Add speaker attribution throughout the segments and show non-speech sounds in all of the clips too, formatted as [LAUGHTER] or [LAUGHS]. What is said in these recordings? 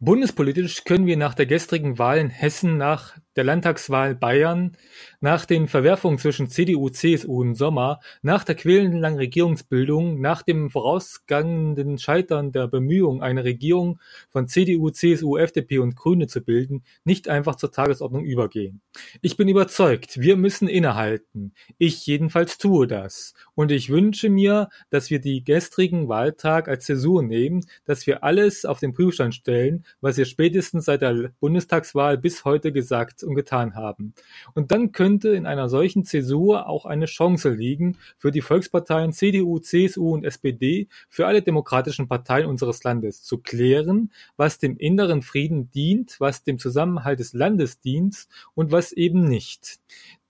Speaker 1: Bundespolitisch können wir nach der gestrigen Wahl in Hessen, nach der Landtagswahl Bayern, nach den Verwerfungen zwischen CDU-CSU im Sommer, nach der quälenden langen Regierungsbildung, nach dem vorausgehenden Scheitern der Bemühungen, eine Regierung von CDU, CSU, FDP und Grüne zu bilden, nicht einfach zur Tagesordnung übergehen. Ich bin überzeugt, wir müssen innehalten. Ich jedenfalls tue das. Und ich wünsche mir, dass wir die gestrigen Wahltag als Zäsur nehmen, dass wir alles auf den Prüfstand stellen, was wir spätestens seit der Bundestagswahl bis heute gesagt und getan haben. Und dann könnte in einer solchen Zäsur auch eine Chance liegen für die Volksparteien CDU, CSU und SPD, für alle demokratischen Parteien unseres Landes, zu klären, was dem inneren Frieden dient, was dem Zusammenhalt des Landes dient und was eben nicht.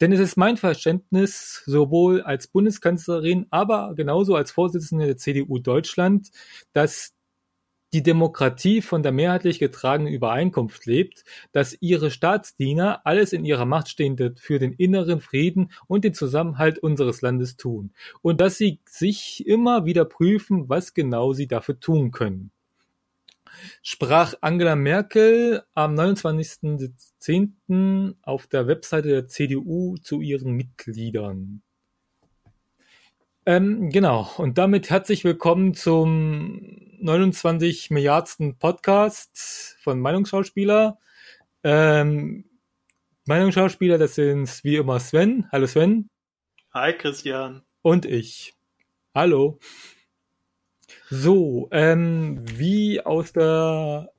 Speaker 1: Denn es ist mein Verständnis, sowohl als Bundeskanzlerin, aber genauso als Vorsitzende der CDU Deutschland, dass die Demokratie von der mehrheitlich getragenen Übereinkunft lebt, dass ihre Staatsdiener alles in ihrer Macht Stehende für den inneren Frieden und den Zusammenhalt unseres Landes tun und dass sie sich immer wieder prüfen, was genau sie dafür tun können. Sprach Angela Merkel am 29.10. auf der Webseite der CDU zu ihren Mitgliedern. Ähm, genau, und damit herzlich willkommen zum 29 Milliardsten Podcast von Meinungsschauspieler. Ähm, Meinungsschauspieler, das sind wie immer Sven. Hallo Sven.
Speaker 2: Hi Christian.
Speaker 1: Und ich. Hallo. So, ähm, wie aus der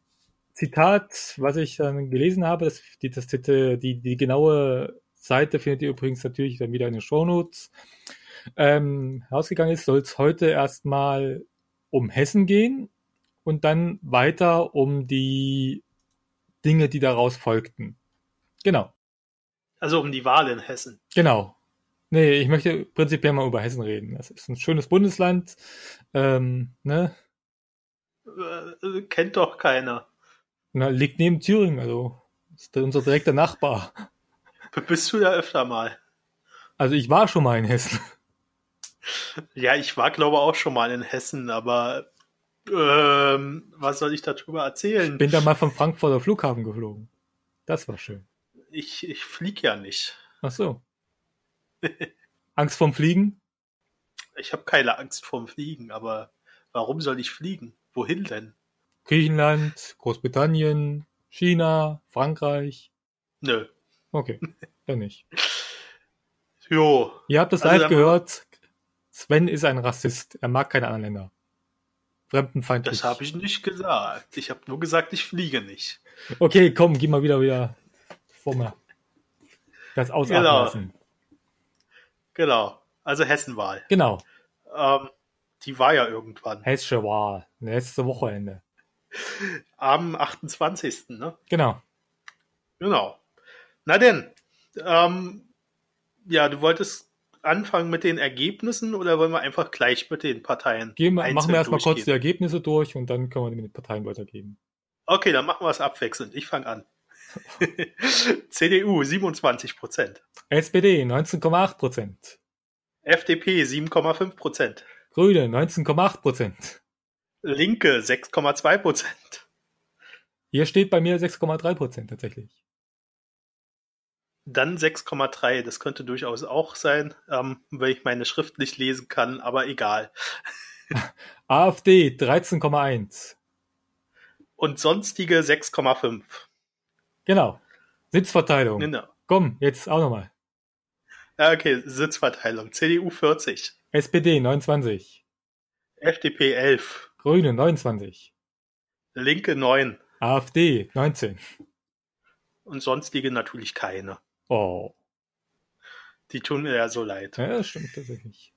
Speaker 1: Zitat, was ich dann gelesen habe, das, die, das, die, die genaue Seite findet ihr übrigens natürlich dann wieder in den Shownotes, ähm, herausgegangen ist, soll es heute erstmal um Hessen gehen und dann weiter um die Dinge, die daraus folgten. Genau.
Speaker 2: Also um die Wahl in Hessen.
Speaker 1: Genau. Nee, ich möchte prinzipiell mal über Hessen reden. Das ist ein schönes Bundesland. Ähm, ne?
Speaker 2: Äh, kennt doch keiner.
Speaker 1: Na, liegt neben Thüringen, also ist unser direkter Nachbar.
Speaker 2: Bist du da öfter mal?
Speaker 1: Also ich war schon mal in Hessen.
Speaker 2: Ja, ich war, glaube ich, auch schon mal in Hessen, aber ähm, was soll ich darüber erzählen?
Speaker 1: Ich bin da mal vom Frankfurter Flughafen geflogen. Das war schön.
Speaker 2: Ich, ich fliege ja nicht.
Speaker 1: Ach so. [LAUGHS] Angst vorm Fliegen?
Speaker 2: Ich habe keine Angst vorm Fliegen, aber warum soll ich fliegen? Wohin denn?
Speaker 1: Griechenland, Großbritannien, China, Frankreich?
Speaker 2: Nö.
Speaker 1: Okay, [LAUGHS] dann nicht.
Speaker 2: Jo.
Speaker 1: Ihr habt das also live gehört. Sven ist ein Rassist. Er mag keine anderen Länder. Fremdenfeindlich.
Speaker 2: Das habe ich nicht gesagt. Ich habe nur gesagt, ich fliege nicht.
Speaker 1: Okay, komm, geh mal wieder wieder vor mir. Das ausatmen
Speaker 2: genau.
Speaker 1: lassen.
Speaker 2: Genau. Also Hessenwahl.
Speaker 1: Genau.
Speaker 2: Ähm, die war ja irgendwann.
Speaker 1: Hessische Wahl. Letzte Wochenende.
Speaker 2: Am 28. Ne?
Speaker 1: Genau.
Speaker 2: Genau. Na denn, ähm, ja, du wolltest anfangen mit den Ergebnissen oder wollen wir einfach gleich mit den Parteien?
Speaker 1: Gehen, machen wir erstmal kurz die Ergebnisse durch und dann können wir mit den Parteien weitergeben.
Speaker 2: Okay, dann machen wir es abwechselnd. Ich fange an. [LAUGHS] CDU 27 Prozent.
Speaker 1: SPD 19,8 Prozent.
Speaker 2: FDP 7,5 Prozent.
Speaker 1: Grüne 19,8 Prozent.
Speaker 2: Linke 6,2 Prozent.
Speaker 1: Hier steht bei mir 6,3 Prozent tatsächlich.
Speaker 2: Dann 6,3. Das könnte durchaus auch sein, ähm, wenn ich meine Schrift nicht lesen kann, aber egal. [LAUGHS]
Speaker 1: AfD 13,1.
Speaker 2: Und sonstige 6,5.
Speaker 1: Genau. Sitzverteilung.
Speaker 2: Genau.
Speaker 1: Komm, jetzt auch nochmal.
Speaker 2: Ja, okay, Sitzverteilung. CDU 40.
Speaker 1: SPD 29.
Speaker 2: FDP 11.
Speaker 1: Grüne 29.
Speaker 2: Linke 9.
Speaker 1: AfD 19.
Speaker 2: Und sonstige natürlich keine.
Speaker 1: Oh.
Speaker 2: Die tun mir ja so leid.
Speaker 1: Ja, das stimmt tatsächlich.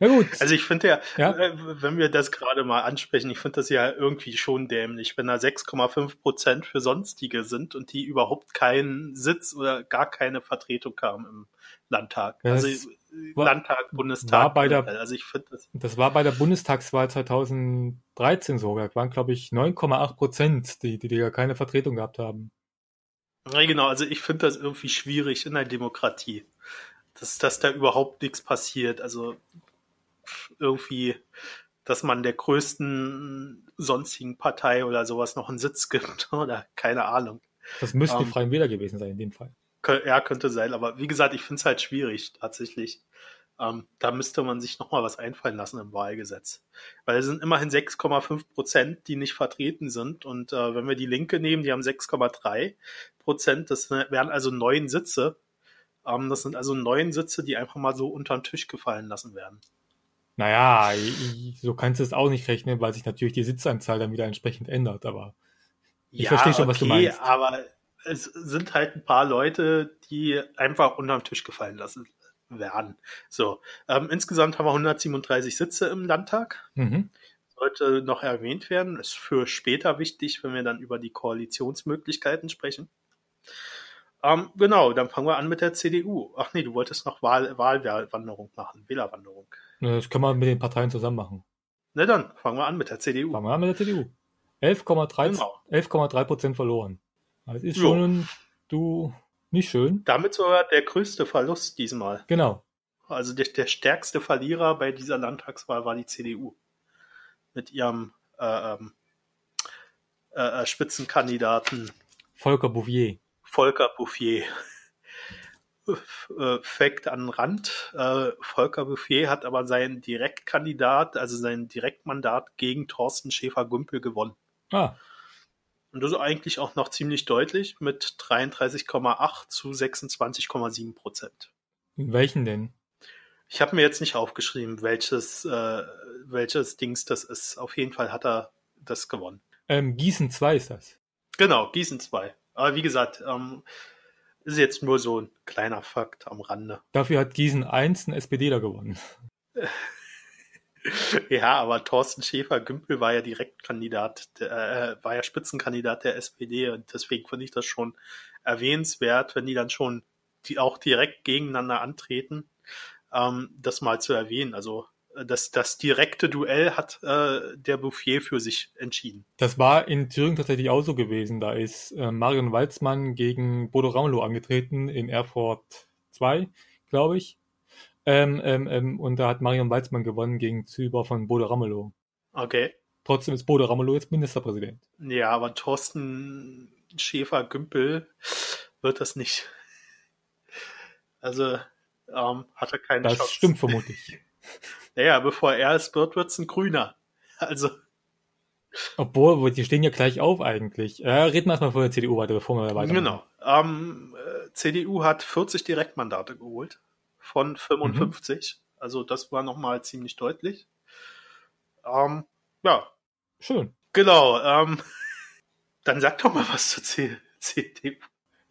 Speaker 1: Na gut.
Speaker 2: Also ich finde ja,
Speaker 1: Ja.
Speaker 2: äh, wenn wir das gerade mal ansprechen, ich finde das ja irgendwie schon dämlich, wenn da 6,5 Prozent für Sonstige sind und die überhaupt keinen Sitz oder gar keine Vertretung haben im Landtag.
Speaker 1: Ja,
Speaker 2: also
Speaker 1: das
Speaker 2: äh,
Speaker 1: war-
Speaker 2: Landtag, Bundestag.
Speaker 1: war bei der-
Speaker 2: also ich finde das.
Speaker 1: Das war bei der Bundestagswahl 2013 sogar. Waren, glaube ich, 9,8 Prozent, die, die, die ja keine Vertretung gehabt haben.
Speaker 2: Ja, genau, also ich finde das irgendwie schwierig in der Demokratie. Dass, dass da überhaupt nichts passiert. Also irgendwie dass man der größten sonstigen Partei oder sowas noch einen Sitz [LAUGHS] gibt oder keine Ahnung.
Speaker 1: Das müsste um, die Freien Wähler gewesen sein in dem Fall.
Speaker 2: Ja, könnte sein, aber wie gesagt, ich finde es halt schwierig tatsächlich. Ähm, da müsste man sich nochmal was einfallen lassen im Wahlgesetz. Weil es sind immerhin 6,5 Prozent, die nicht vertreten sind. Und äh, wenn wir die Linke nehmen, die haben 6,3 Prozent. Das wären also neun Sitze. Ähm, das sind also neun Sitze, die einfach mal so unter den Tisch gefallen lassen werden.
Speaker 1: Naja, so kannst du es auch nicht rechnen, weil sich natürlich die Sitzanzahl dann wieder entsprechend ändert. Aber ich
Speaker 2: ja,
Speaker 1: verstehe schon, was
Speaker 2: okay,
Speaker 1: du meinst.
Speaker 2: aber es sind halt ein paar Leute, die einfach unter den Tisch gefallen lassen werden. So, ähm, insgesamt haben wir 137 Sitze im Landtag. Mhm. Sollte noch erwähnt werden, ist für später wichtig, wenn wir dann über die Koalitionsmöglichkeiten sprechen. Ähm, genau, dann fangen wir an mit der CDU. Ach nee, du wolltest noch Wahl Wahlwanderung machen, Wählerwanderung.
Speaker 1: Das kann man mit den Parteien zusammen machen.
Speaker 2: Na dann, fangen wir an mit der CDU.
Speaker 1: Fangen wir an mit der CDU. 11,3 genau. 11,3 Prozent verloren. Das ist schon, du, nicht schön.
Speaker 2: Damit sogar der größte Verlust diesmal.
Speaker 1: Genau.
Speaker 2: Also der, der stärkste Verlierer bei dieser Landtagswahl war die CDU. Mit ihrem äh, ähm, äh, äh, Spitzenkandidaten
Speaker 1: Volker Bouffier.
Speaker 2: Volker Bouffier. Äh, Fact an Rand. Äh, Volker Bouffier hat aber seinen Direktkandidat, also sein Direktmandat gegen Thorsten Schäfer-Gümpel gewonnen.
Speaker 1: Ah.
Speaker 2: Und das ist eigentlich auch noch ziemlich deutlich mit 33,8 zu 26,7 Prozent.
Speaker 1: Welchen denn?
Speaker 2: Ich habe mir jetzt nicht aufgeschrieben, welches, äh, welches Dings das ist. Auf jeden Fall hat er das gewonnen.
Speaker 1: Ähm, Gießen 2 ist das.
Speaker 2: Genau, Gießen 2. Aber wie gesagt, ähm, ist jetzt nur so ein kleiner Fakt am Rande.
Speaker 1: Dafür hat Gießen 1 ein SPDler gewonnen. [LAUGHS]
Speaker 2: Ja, aber Thorsten Schäfer-Gümpel war ja Direktkandidat, äh, war ja Spitzenkandidat der SPD und deswegen finde ich das schon erwähnenswert, wenn die dann schon die auch direkt gegeneinander antreten, ähm, das mal zu erwähnen. Also äh, das, das direkte Duell hat äh, der Bouffier für sich entschieden.
Speaker 1: Das war in Thüringen tatsächlich auch so gewesen. Da ist äh, Marion Walzmann gegen Bodo Ramelow angetreten in Erfurt 2, glaube ich. Ähm, ähm, ähm, und da hat Marion Weizmann gewonnen gegen Zyber von Bodo Ramelow.
Speaker 2: Okay.
Speaker 1: Trotzdem ist Bodo Ramelow jetzt Ministerpräsident.
Speaker 2: Ja, aber Thorsten Schäfer-Gümpel wird das nicht. Also ähm, hat er keine
Speaker 1: das
Speaker 2: Chance.
Speaker 1: Das stimmt vermutlich. [LAUGHS]
Speaker 2: naja, bevor er es wird, wird es ein Grüner. Also.
Speaker 1: Obwohl, die stehen ja gleich auf eigentlich. Äh, reden wir erstmal von der CDU weiter, bevor wir weiter.
Speaker 2: Genau. Ähm, äh, CDU hat 40 Direktmandate geholt von 55. Mhm. Also das war nochmal ziemlich deutlich. Ähm, ja.
Speaker 1: Schön.
Speaker 2: Genau. Ähm, [LAUGHS] dann sag doch mal was zur CDU.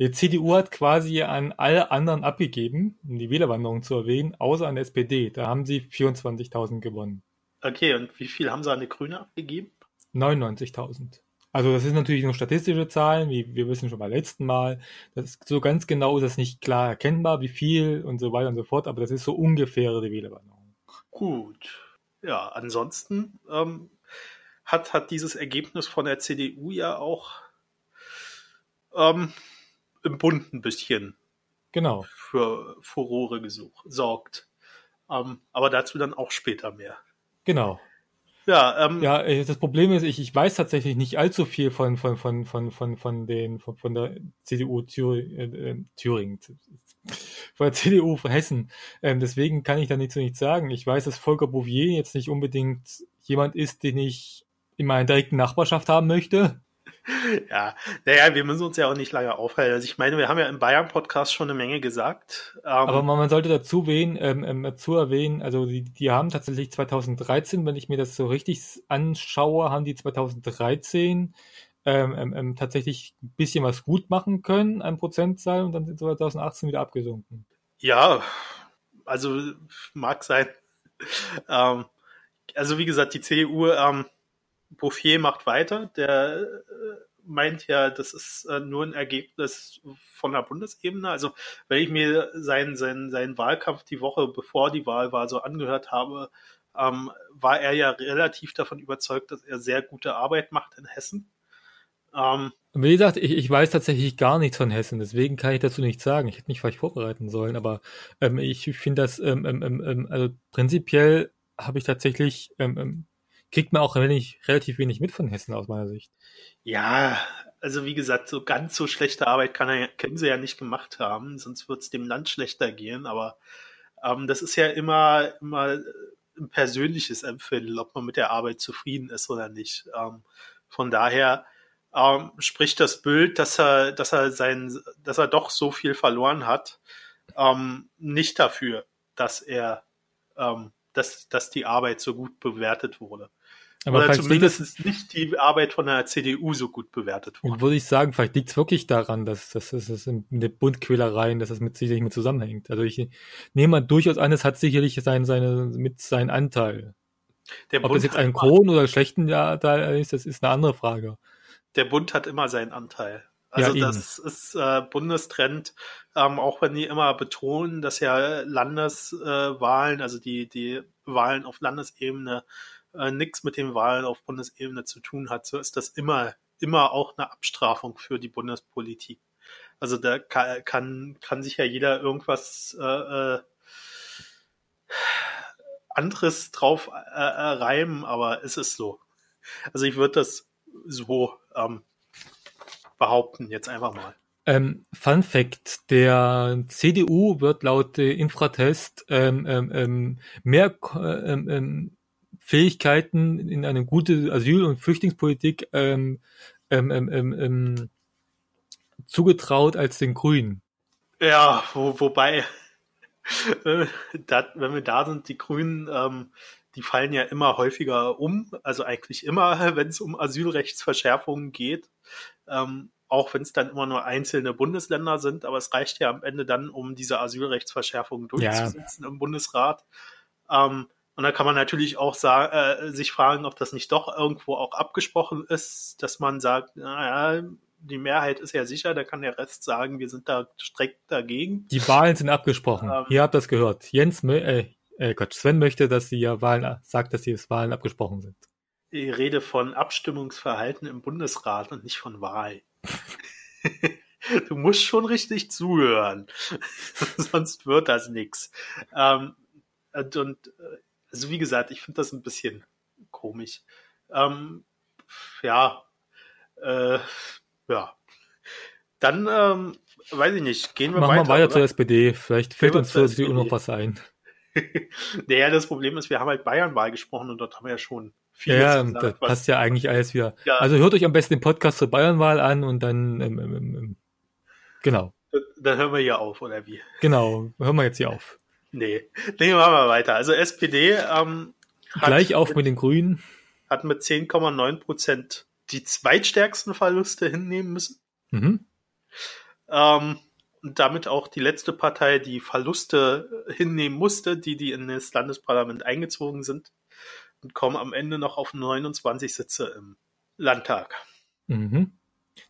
Speaker 1: Die CDU hat quasi an alle anderen abgegeben, um die Wählerwanderung zu erwähnen, außer an der SPD. Da haben sie 24.000 gewonnen.
Speaker 2: Okay, und wie viel haben sie an die Grüne abgegeben?
Speaker 1: 99.000. Also das ist natürlich nur statistische Zahlen, wie wir wissen schon beim letzten Mal. Das ist, so ganz genau ist das nicht klar erkennbar, wie viel und so weiter und so fort, aber das ist so ungefähr die Wählerwanderung.
Speaker 2: Gut. Ja, ansonsten ähm, hat, hat dieses Ergebnis von der CDU ja auch ähm, im Bund ein bisschen
Speaker 1: genau.
Speaker 2: für Furore gesorgt. Ähm, aber dazu dann auch später mehr.
Speaker 1: Genau.
Speaker 2: Ja, ähm,
Speaker 1: ja, äh, das Problem ist, ich, ich weiß tatsächlich nicht allzu viel von, von, von, von, von, von den, von, von der CDU Thüringen, äh, äh, Thüringen, [LAUGHS] von der CDU von Hessen. Ähm, deswegen kann ich da nicht so nichts sagen. Ich weiß, dass Volker Bouvier jetzt nicht unbedingt jemand ist, den ich in meiner direkten Nachbarschaft haben möchte. [LAUGHS]
Speaker 2: Ja, naja, wir müssen uns ja auch nicht lange aufhalten. Also ich meine, wir haben ja im Bayern-Podcast schon eine Menge gesagt.
Speaker 1: Ähm, Aber man sollte dazu, wen, ähm, ähm, dazu erwähnen, also die, die haben tatsächlich 2013, wenn ich mir das so richtig anschaue, haben die 2013 ähm, ähm, ähm, tatsächlich ein bisschen was gut machen können, ein Prozentzahl, und dann sind 2018 wieder abgesunken.
Speaker 2: Ja, also mag sein. [LAUGHS] Ähm, also wie gesagt, die CDU ähm, Bouffier macht weiter. Der äh, meint ja, das ist äh, nur ein Ergebnis von der Bundesebene. Also wenn ich mir seinen, seinen, seinen Wahlkampf die Woche bevor die Wahl war so angehört habe, ähm, war er ja relativ davon überzeugt, dass er sehr gute Arbeit macht in Hessen.
Speaker 1: Ähm, Wie gesagt, ich, ich weiß tatsächlich gar nichts von Hessen, deswegen kann ich dazu nichts sagen. Ich hätte mich vielleicht vorbereiten sollen, aber ähm, ich finde das, ähm, ähm, ähm, ähm also prinzipiell habe ich tatsächlich ähm, ähm kriegt man auch wenig, relativ wenig mit von Hessen aus meiner Sicht.
Speaker 2: Ja, also wie gesagt, so ganz so schlechte Arbeit kann er, können sie ja nicht gemacht haben, sonst wird es dem Land schlechter gehen. Aber ähm, das ist ja immer, immer ein persönliches Empfinden, ob man mit der Arbeit zufrieden ist oder nicht. Ähm, von daher ähm, spricht das Bild, dass er, dass er sein, dass er doch so viel verloren hat, ähm, nicht dafür, dass er, ähm, dass, dass die Arbeit so gut bewertet wurde. Aber Oder zumindest ist nicht die Arbeit von der CDU so gut bewertet
Speaker 1: wurde. Würde ich sagen, vielleicht liegt es wirklich daran, dass, dass, dass es in der Bundquälereien, dass das mit sicherlich mit zusammenhängt. Also ich nehme mal durchaus an, es hat sicherlich sein, seine, mit seinen Anteil. Der Ob Bund das jetzt ein Kron oder schlechten Anteil ist, das ist eine andere Frage.
Speaker 2: Der Bund hat immer seinen Anteil. Also ja, das ist äh, Bundestrend, ähm, auch wenn die immer betonen, dass ja Landeswahlen, äh, also die, die Wahlen auf Landesebene äh, nichts mit den Wahlen auf Bundesebene zu tun hat, so ist das immer, immer auch eine Abstrafung für die Bundespolitik. Also da kann, kann, kann sich ja jeder irgendwas äh, äh, anderes drauf äh, reimen, aber es ist so. Also ich würde das so ähm, behaupten, jetzt einfach mal.
Speaker 1: Ähm, Fun Fact: Der CDU wird laut Infratest ähm, ähm, ähm mehr ähm, ähm, Fähigkeiten in eine gute Asyl- und Flüchtlingspolitik ähm, ähm, ähm, ähm, ähm, zugetraut als den Grünen.
Speaker 2: Ja, wo, wobei, [LAUGHS] dat, wenn wir da sind, die Grünen, ähm, die fallen ja immer häufiger um, also eigentlich immer, [LAUGHS] wenn es um Asylrechtsverschärfungen geht. Auch wenn es dann immer nur einzelne Bundesländer sind, aber es reicht ja am Ende dann, um diese Asylrechtsverschärfungen durchzusetzen ja. im Bundesrat. Ähm, und da kann man natürlich auch äh, sich fragen, ob das nicht doch irgendwo auch abgesprochen ist, dass man sagt, naja, die Mehrheit ist ja sicher, da kann der Rest sagen, wir sind da strikt dagegen.
Speaker 1: Die Wahlen sind abgesprochen. Ähm, Ihr habt das gehört. Jens, äh, äh Gott, Sven möchte, dass die Wahlen, sagt, dass die Wahlen abgesprochen sind.
Speaker 2: Ich rede von Abstimmungsverhalten im Bundesrat und nicht von Wahl. [LAUGHS] du musst schon richtig zuhören, [LAUGHS] sonst wird das nichts. Ähm, und, und äh, also wie gesagt, ich finde das ein bisschen komisch. Ähm, ja, äh, ja. Dann, ähm, weiß ich nicht, gehen wir
Speaker 1: Machen weiter. Machen wir weiter oder? zur SPD. Vielleicht fällt uns zur CDU noch was ein. [LAUGHS]
Speaker 2: naja, das Problem ist, wir haben halt Bayernwahl gesprochen und dort haben wir ja schon
Speaker 1: viel. Ja, gesagt, das passt ja eigentlich alles wieder. Ja. Also hört euch am besten den Podcast zur Bayernwahl an und dann, ähm, ähm, ähm, genau.
Speaker 2: Dann hören wir hier auf, oder wie?
Speaker 1: Genau, hören wir jetzt hier auf.
Speaker 2: Nee, nee, machen wir weiter. Also SPD ähm,
Speaker 1: gleich auf mit den Grünen
Speaker 2: hat mit 10,9 Prozent die zweitstärksten Verluste hinnehmen müssen. Mhm. Ähm, und damit auch die letzte Partei, die Verluste hinnehmen musste, die die in das Landesparlament eingezogen sind und kommen am Ende noch auf 29 Sitze im Landtag.
Speaker 1: Mhm.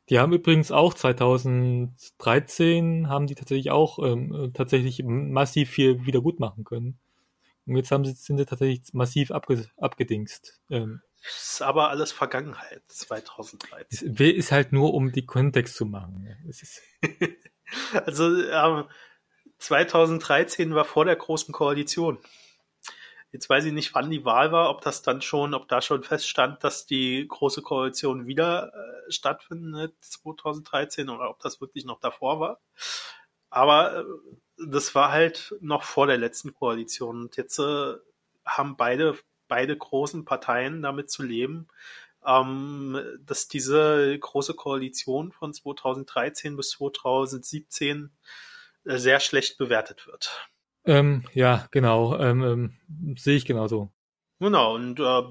Speaker 1: Die haben übrigens auch 2013 haben die tatsächlich auch ähm, tatsächlich massiv viel wieder gut machen können. Und jetzt haben sie, sind sie tatsächlich massiv abge, abgedingst. Ähm,
Speaker 2: ist aber alles Vergangenheit, 2013.
Speaker 1: Ist, ist halt nur, um die Kontext zu machen. [LAUGHS]
Speaker 2: also ähm, 2013 war vor der Großen Koalition. Jetzt weiß ich nicht, wann die Wahl war, ob das dann schon, ob da schon feststand, dass die große Koalition wieder äh, stattfindet 2013 oder ob das wirklich noch davor war. Aber äh, das war halt noch vor der letzten Koalition. Und jetzt äh, haben beide, beide großen Parteien damit zu leben, ähm, dass diese große Koalition von 2013 bis 2017 äh, sehr schlecht bewertet wird.
Speaker 1: Ähm, ja, genau. Ähm, ähm, sehe ich genauso.
Speaker 2: Genau, und äh,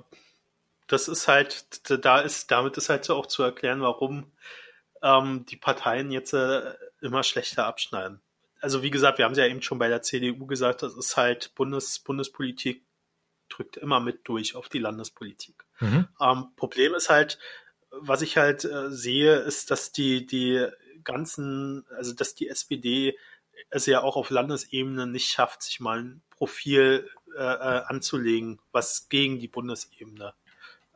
Speaker 2: das ist halt, da ist, damit ist halt so auch zu erklären, warum ähm, die Parteien jetzt äh, immer schlechter abschneiden. Also wie gesagt, wir haben es ja eben schon bei der CDU gesagt, das ist halt Bundes, Bundespolitik drückt immer mit durch auf die Landespolitik. Mhm. Ähm, Problem ist halt, was ich halt äh, sehe, ist, dass die, die ganzen, also dass die SPD es ja auch auf Landesebene nicht schafft, sich mal ein Profil äh, äh, anzulegen, was gegen die Bundesebene,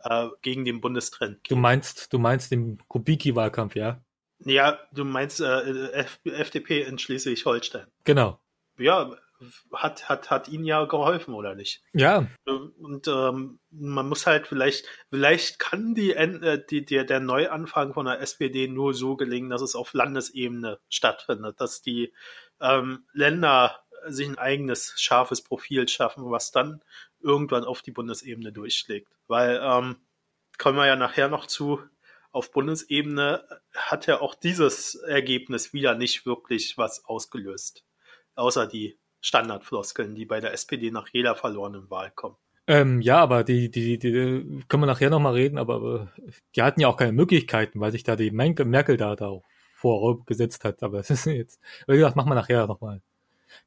Speaker 2: äh, gegen den Bundestrend
Speaker 1: geht. Du meinst, du meinst den Kubicki-Wahlkampf, ja?
Speaker 2: Ja, du meinst äh, FDP in Schleswig-Holstein.
Speaker 1: Genau.
Speaker 2: Ja, hat, hat, hat ihnen ja geholfen, oder nicht?
Speaker 1: Ja.
Speaker 2: Und ähm, man muss halt vielleicht, vielleicht kann die, äh, die, der, der Neuanfang von der SPD nur so gelingen, dass es auf Landesebene stattfindet, dass die ähm, Länder sich ein eigenes scharfes Profil schaffen, was dann irgendwann auf die Bundesebene durchschlägt. Weil, ähm, kommen wir ja nachher noch zu, auf Bundesebene hat ja auch dieses Ergebnis wieder nicht wirklich was ausgelöst. Außer die Standardfloskeln, die bei der SPD nach jeder verlorenen Wahl kommen.
Speaker 1: Ähm, ja, aber die, die, die, können wir nachher nochmal reden, aber die hatten ja auch keine Möglichkeiten, weil sich da die Merkel da, da vorgesetzt hat. Aber das [LAUGHS] ist jetzt, wie gesagt, machen wir nachher nochmal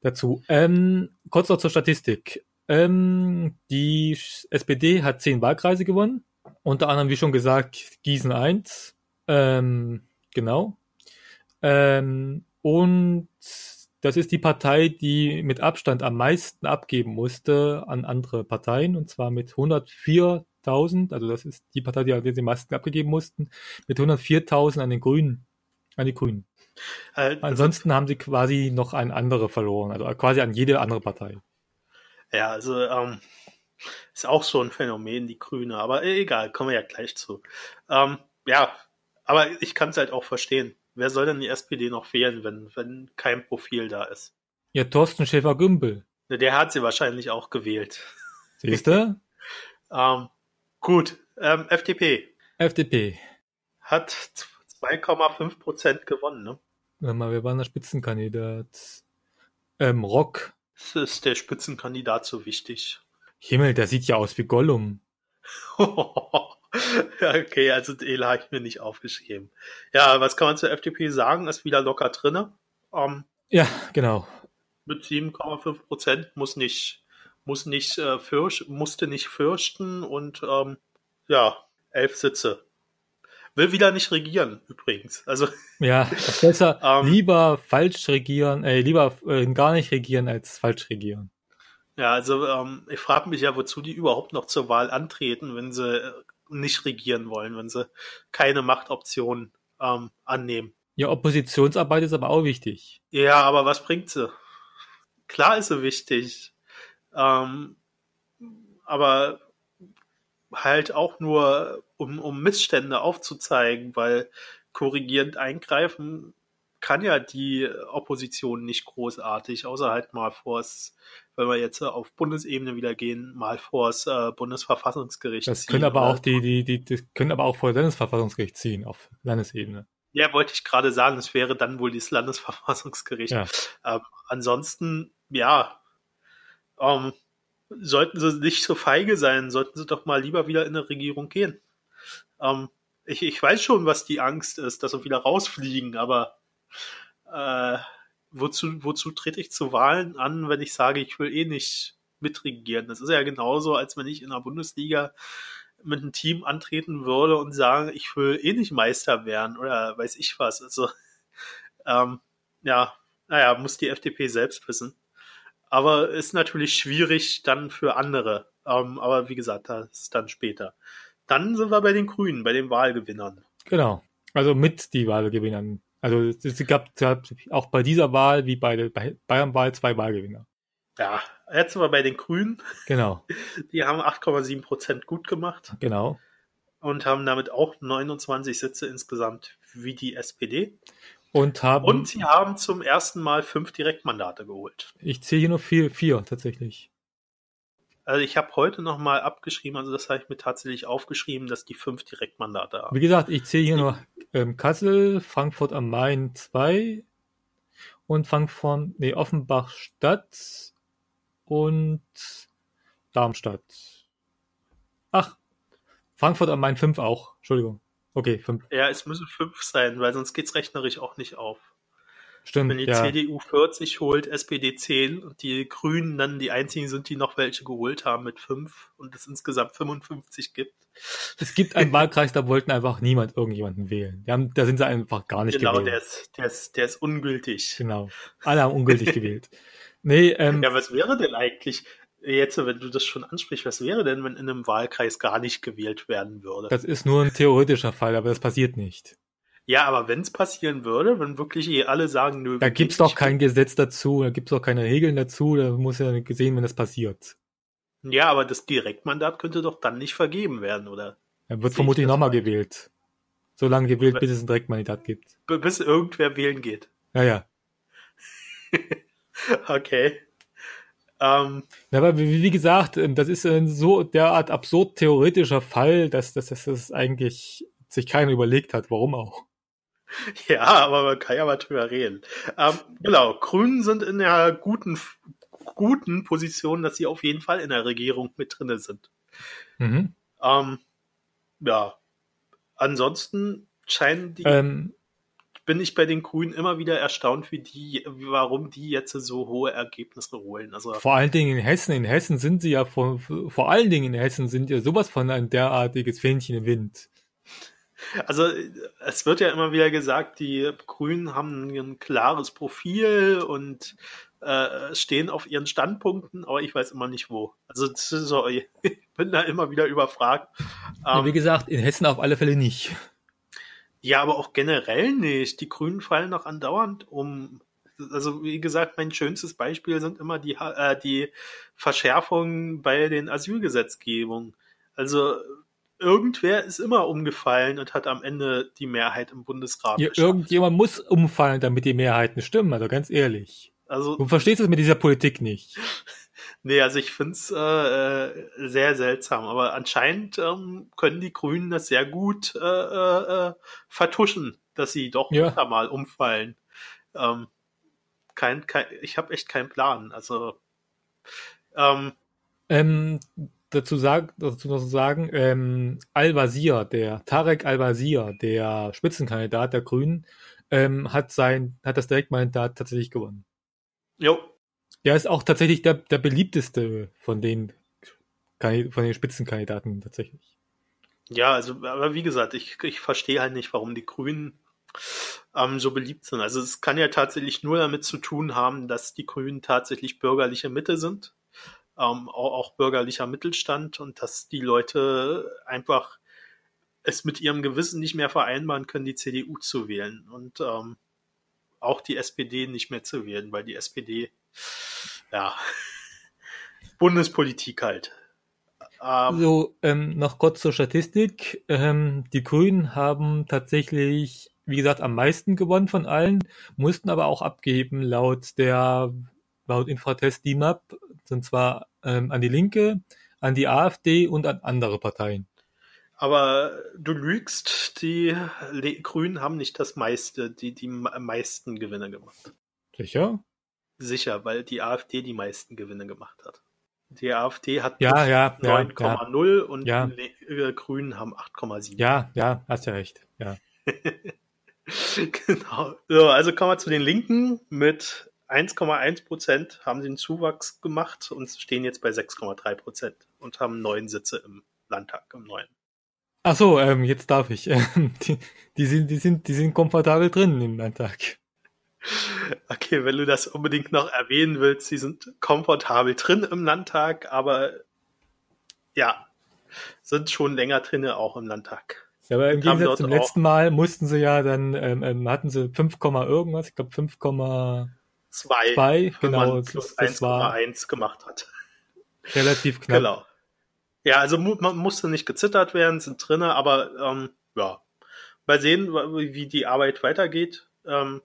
Speaker 1: dazu. Ähm, kurz noch zur Statistik. Ähm, die SPD hat zehn Wahlkreise gewonnen. Unter anderem, wie schon gesagt, Gießen 1. Ähm, genau. Ähm, und das ist die Partei, die mit Abstand am meisten abgeben musste an andere Parteien, und zwar mit 104.000, also das ist die Partei, die, am meisten abgegeben mussten, mit 104.000 an den Grünen, an die Grünen. Äh, Ansonsten haben sie quasi noch ein andere verloren, also quasi an jede andere Partei.
Speaker 2: Ja, also ähm, ist auch so ein Phänomen, die Grüne, aber egal, kommen wir ja gleich zu. Ähm, ja, aber ich kann es halt auch verstehen. Wer soll denn die SPD noch wählen, wenn, wenn kein Profil da ist?
Speaker 1: Ja, Thorsten Schäfer-Gümbel.
Speaker 2: Der hat sie wahrscheinlich auch gewählt. [LAUGHS]
Speaker 1: Siehst du?
Speaker 2: ähm, gut, ähm, FDP.
Speaker 1: FDP.
Speaker 2: Hat 2,5 Prozent gewonnen, ne?
Speaker 1: mal, wir waren der Spitzenkandidat. Ähm, Rock.
Speaker 2: Das ist der Spitzenkandidat so wichtig.
Speaker 1: Himmel, der sieht ja aus wie Gollum. [LAUGHS]
Speaker 2: okay, also den habe ich mir nicht aufgeschrieben. Ja, was kann man zur FDP sagen? Ist wieder locker drinne.
Speaker 1: Ähm, ja, genau.
Speaker 2: Mit 7,5 Prozent muss nicht, muss nicht äh, fürch, musste nicht fürchten und ähm, ja, elf Sitze. Will wieder nicht regieren, übrigens. Also
Speaker 1: ja, [LAUGHS] besser ähm, lieber falsch regieren, äh, lieber äh, gar nicht regieren als falsch regieren.
Speaker 2: Ja, also ähm, ich frage mich ja, wozu die überhaupt noch zur Wahl antreten, wenn sie äh, nicht regieren wollen, wenn sie keine Machtoption ähm, annehmen.
Speaker 1: Ja, Oppositionsarbeit ist aber auch wichtig.
Speaker 2: Ja, aber was bringt sie? Klar ist sie wichtig. Ähm, aber halt auch nur, um, um Missstände aufzuzeigen, weil korrigierend eingreifen kann ja die Opposition nicht großartig, außer halt mal vors, wenn wir jetzt auf Bundesebene wieder gehen, mal vors äh, Bundesverfassungsgericht
Speaker 1: das ziehen. Können aber auch die, die, die, die können aber auch vor das Landesverfassungsgericht ziehen auf Landesebene.
Speaker 2: Ja, wollte ich gerade sagen, es wäre dann wohl das Landesverfassungsgericht. Ja. Ähm, ansonsten, ja, ähm, sollten sie nicht so feige sein, sollten sie doch mal lieber wieder in eine Regierung gehen. Ähm, ich, ich weiß schon, was die Angst ist, dass sie wieder rausfliegen, aber äh, wozu, wozu trete ich zu Wahlen an, wenn ich sage, ich will eh nicht mitregieren? Das ist ja genauso, als wenn ich in der Bundesliga mit einem Team antreten würde und sagen, ich will eh nicht Meister werden oder weiß ich was. Also, ähm, ja, naja, muss die FDP selbst wissen. Aber ist natürlich schwierig dann für andere. Ähm, aber wie gesagt, das ist dann später. Dann sind wir bei den Grünen, bei den Wahlgewinnern.
Speaker 1: Genau. Also mit die Wahlgewinnern. Also es gab, auch bei dieser Wahl wie bei der Bayern-Wahl zwei Wahlgewinner.
Speaker 2: Ja, jetzt sind wir bei den Grünen.
Speaker 1: Genau. [LAUGHS]
Speaker 2: Die haben 8,7 Prozent gut gemacht.
Speaker 1: Genau.
Speaker 2: Und haben damit auch 29 Sitze insgesamt wie die SPD.
Speaker 1: Und haben.
Speaker 2: Und sie haben zum ersten Mal fünf Direktmandate geholt.
Speaker 1: Ich zähle hier nur vier, vier tatsächlich.
Speaker 2: Also ich habe heute nochmal abgeschrieben, also das habe ich mir tatsächlich aufgeschrieben, dass die fünf Direktmandate haben.
Speaker 1: Wie gesagt, ich zähle hier nur ähm, Kassel, Frankfurt am Main 2 und Frankfurt, nee, Offenbach Stadt und Darmstadt. Ach, Frankfurt am Main 5 auch, Entschuldigung. Okay, 5.
Speaker 2: Ja, es müssen 5 sein, weil sonst geht es rechnerisch auch nicht auf.
Speaker 1: Stimmt.
Speaker 2: Wenn die ja. CDU 40 holt, SPD 10 und die Grünen dann die einzigen sind, die noch welche geholt haben mit 5 und es insgesamt 55 gibt.
Speaker 1: Es gibt einen [LAUGHS] Wahlkreis, da wollten einfach niemand irgendjemanden wählen. Haben, da sind sie einfach gar nicht
Speaker 2: genau,
Speaker 1: gewählt.
Speaker 2: Genau, der ist, der, ist, der ist ungültig.
Speaker 1: Genau. Alle haben ungültig [LAUGHS] gewählt. Nee, ähm,
Speaker 2: ja, was wäre denn eigentlich, jetzt, wenn du das schon ansprichst, was wäre denn, wenn in einem Wahlkreis gar nicht gewählt werden würde?
Speaker 1: Das ist nur ein theoretischer Fall, aber das passiert nicht.
Speaker 2: Ja, aber wenn es passieren würde, wenn wirklich eh alle sagen, nö,
Speaker 1: Da gibt's doch kein Gesetz dazu, da gibt's auch keine Regeln dazu, da muss ja gesehen, wenn das passiert.
Speaker 2: Ja, aber das Direktmandat könnte doch dann nicht vergeben werden, oder?
Speaker 1: Er wird vermutlich nochmal gewählt. So lange gewählt, bis es ein Direktmandat gibt.
Speaker 2: Bis irgendwer wählen geht.
Speaker 1: Ja, ja. [LAUGHS]
Speaker 2: okay. Ähm,
Speaker 1: ja, aber wie, wie, gesagt, ähm, das ist ein so derart absurd theoretischer Fall, dass, dass, dass das eigentlich sich keiner überlegt hat, warum auch. [LAUGHS]
Speaker 2: Ja, aber man kann ja mal drüber reden. Ähm, genau, Grünen sind in der guten, guten Position, dass sie auf jeden Fall in der Regierung mit drinne sind. Mhm. Ähm, ja, ansonsten scheinen die. Ähm, bin ich bei den Grünen immer wieder erstaunt, wie die, warum die jetzt so hohe Ergebnisse holen. Also
Speaker 1: vor allen Dingen in Hessen. In Hessen sind sie ja vor, vor allen Dingen in Hessen sind ja sowas von ein derartiges Fähnchen im Wind.
Speaker 2: Also es wird ja immer wieder gesagt, die Grünen haben ein klares Profil und äh, stehen auf ihren Standpunkten, aber ich weiß immer nicht wo. Also so, [LAUGHS] ich bin da immer wieder überfragt.
Speaker 1: Ja, wie ähm, gesagt, in Hessen auf alle Fälle nicht.
Speaker 2: Ja, aber auch generell nicht. Die Grünen fallen noch andauernd um. Also wie gesagt, mein schönstes Beispiel sind immer die, äh, die Verschärfungen bei den Asylgesetzgebungen. Also irgendwer ist immer umgefallen und hat am Ende die Mehrheit im Bundesrat.
Speaker 1: Ja, irgendjemand muss umfallen, damit die Mehrheiten stimmen, also ganz ehrlich. Also, du verstehst es mit dieser Politik nicht. [LAUGHS]
Speaker 2: nee, also ich finde es äh, äh, sehr seltsam, aber anscheinend ähm, können die Grünen das sehr gut äh, äh, äh vertuschen, dass sie doch ja. mal umfallen. Ähm, kein, kein, ich habe echt keinen Plan. Also
Speaker 1: ähm, ähm, dazu, sag, dazu noch sagen, ähm, Al-Wazir, der Tarek Al-Wazir, der Spitzenkandidat der Grünen, ähm, hat sein, hat das Direktmandat tatsächlich gewonnen.
Speaker 2: Jo.
Speaker 1: Der ist auch tatsächlich der, der beliebteste von den, von den Spitzenkandidaten tatsächlich.
Speaker 2: Ja, also, aber wie gesagt, ich, ich verstehe halt nicht, warum die Grünen ähm, so beliebt sind. Also es kann ja tatsächlich nur damit zu tun haben, dass die Grünen tatsächlich bürgerliche Mitte sind ähm, auch, auch bürgerlicher Mittelstand und dass die Leute einfach es mit ihrem Gewissen nicht mehr vereinbaren können, die CDU zu wählen und ähm, auch die SPD nicht mehr zu wählen, weil die SPD, ja, Bundespolitik halt.
Speaker 1: Ähm, so, ähm, noch kurz zur Statistik. Ähm, die Grünen haben tatsächlich, wie gesagt, am meisten gewonnen von allen, mussten aber auch abgeben laut der, laut Infratest DIMAP, und zwar ähm, an die Linke, an die AfD und an andere Parteien.
Speaker 2: Aber du lügst, die Le Grünen haben nicht das meiste, die, die meisten Gewinne gemacht.
Speaker 1: Sicher?
Speaker 2: Sicher, weil die AfD die meisten Gewinne gemacht hat. Die AfD hat
Speaker 1: ja, ja,
Speaker 2: 9,0
Speaker 1: ja,
Speaker 2: und
Speaker 1: ja.
Speaker 2: die äh, Grünen haben 8,7.
Speaker 1: Ja, ja, hast ja recht. Ja. [LAUGHS]
Speaker 2: genau. So, also kommen wir zu den Linken mit 1,1 Prozent haben sie einen Zuwachs gemacht und stehen jetzt bei 6,3 Prozent und haben neun Sitze im Landtag, im neuen.
Speaker 1: Ach so, ähm, jetzt darf ich. [LAUGHS] die, die, sind, die, sind, die sind komfortabel drin im Landtag.
Speaker 2: Okay, wenn du das unbedingt noch erwähnen willst, sie sind komfortabel drin im Landtag, aber ja, sind schon länger drin auch im Landtag.
Speaker 1: Ja, aber im Gegensatz zum letzten Mal mussten sie ja dann, ähm, ähm hatten sie 5, irgendwas, ich glaube 5,
Speaker 2: 2,
Speaker 1: zwei, genau,
Speaker 2: plus 1,1 gemacht hat.
Speaker 1: Relativ knapp. Genau.
Speaker 2: Ja, also man musste nicht gezittert werden, sind drinne, aber ähm, ja, mal sehen, wie die Arbeit weitergeht. Ähm,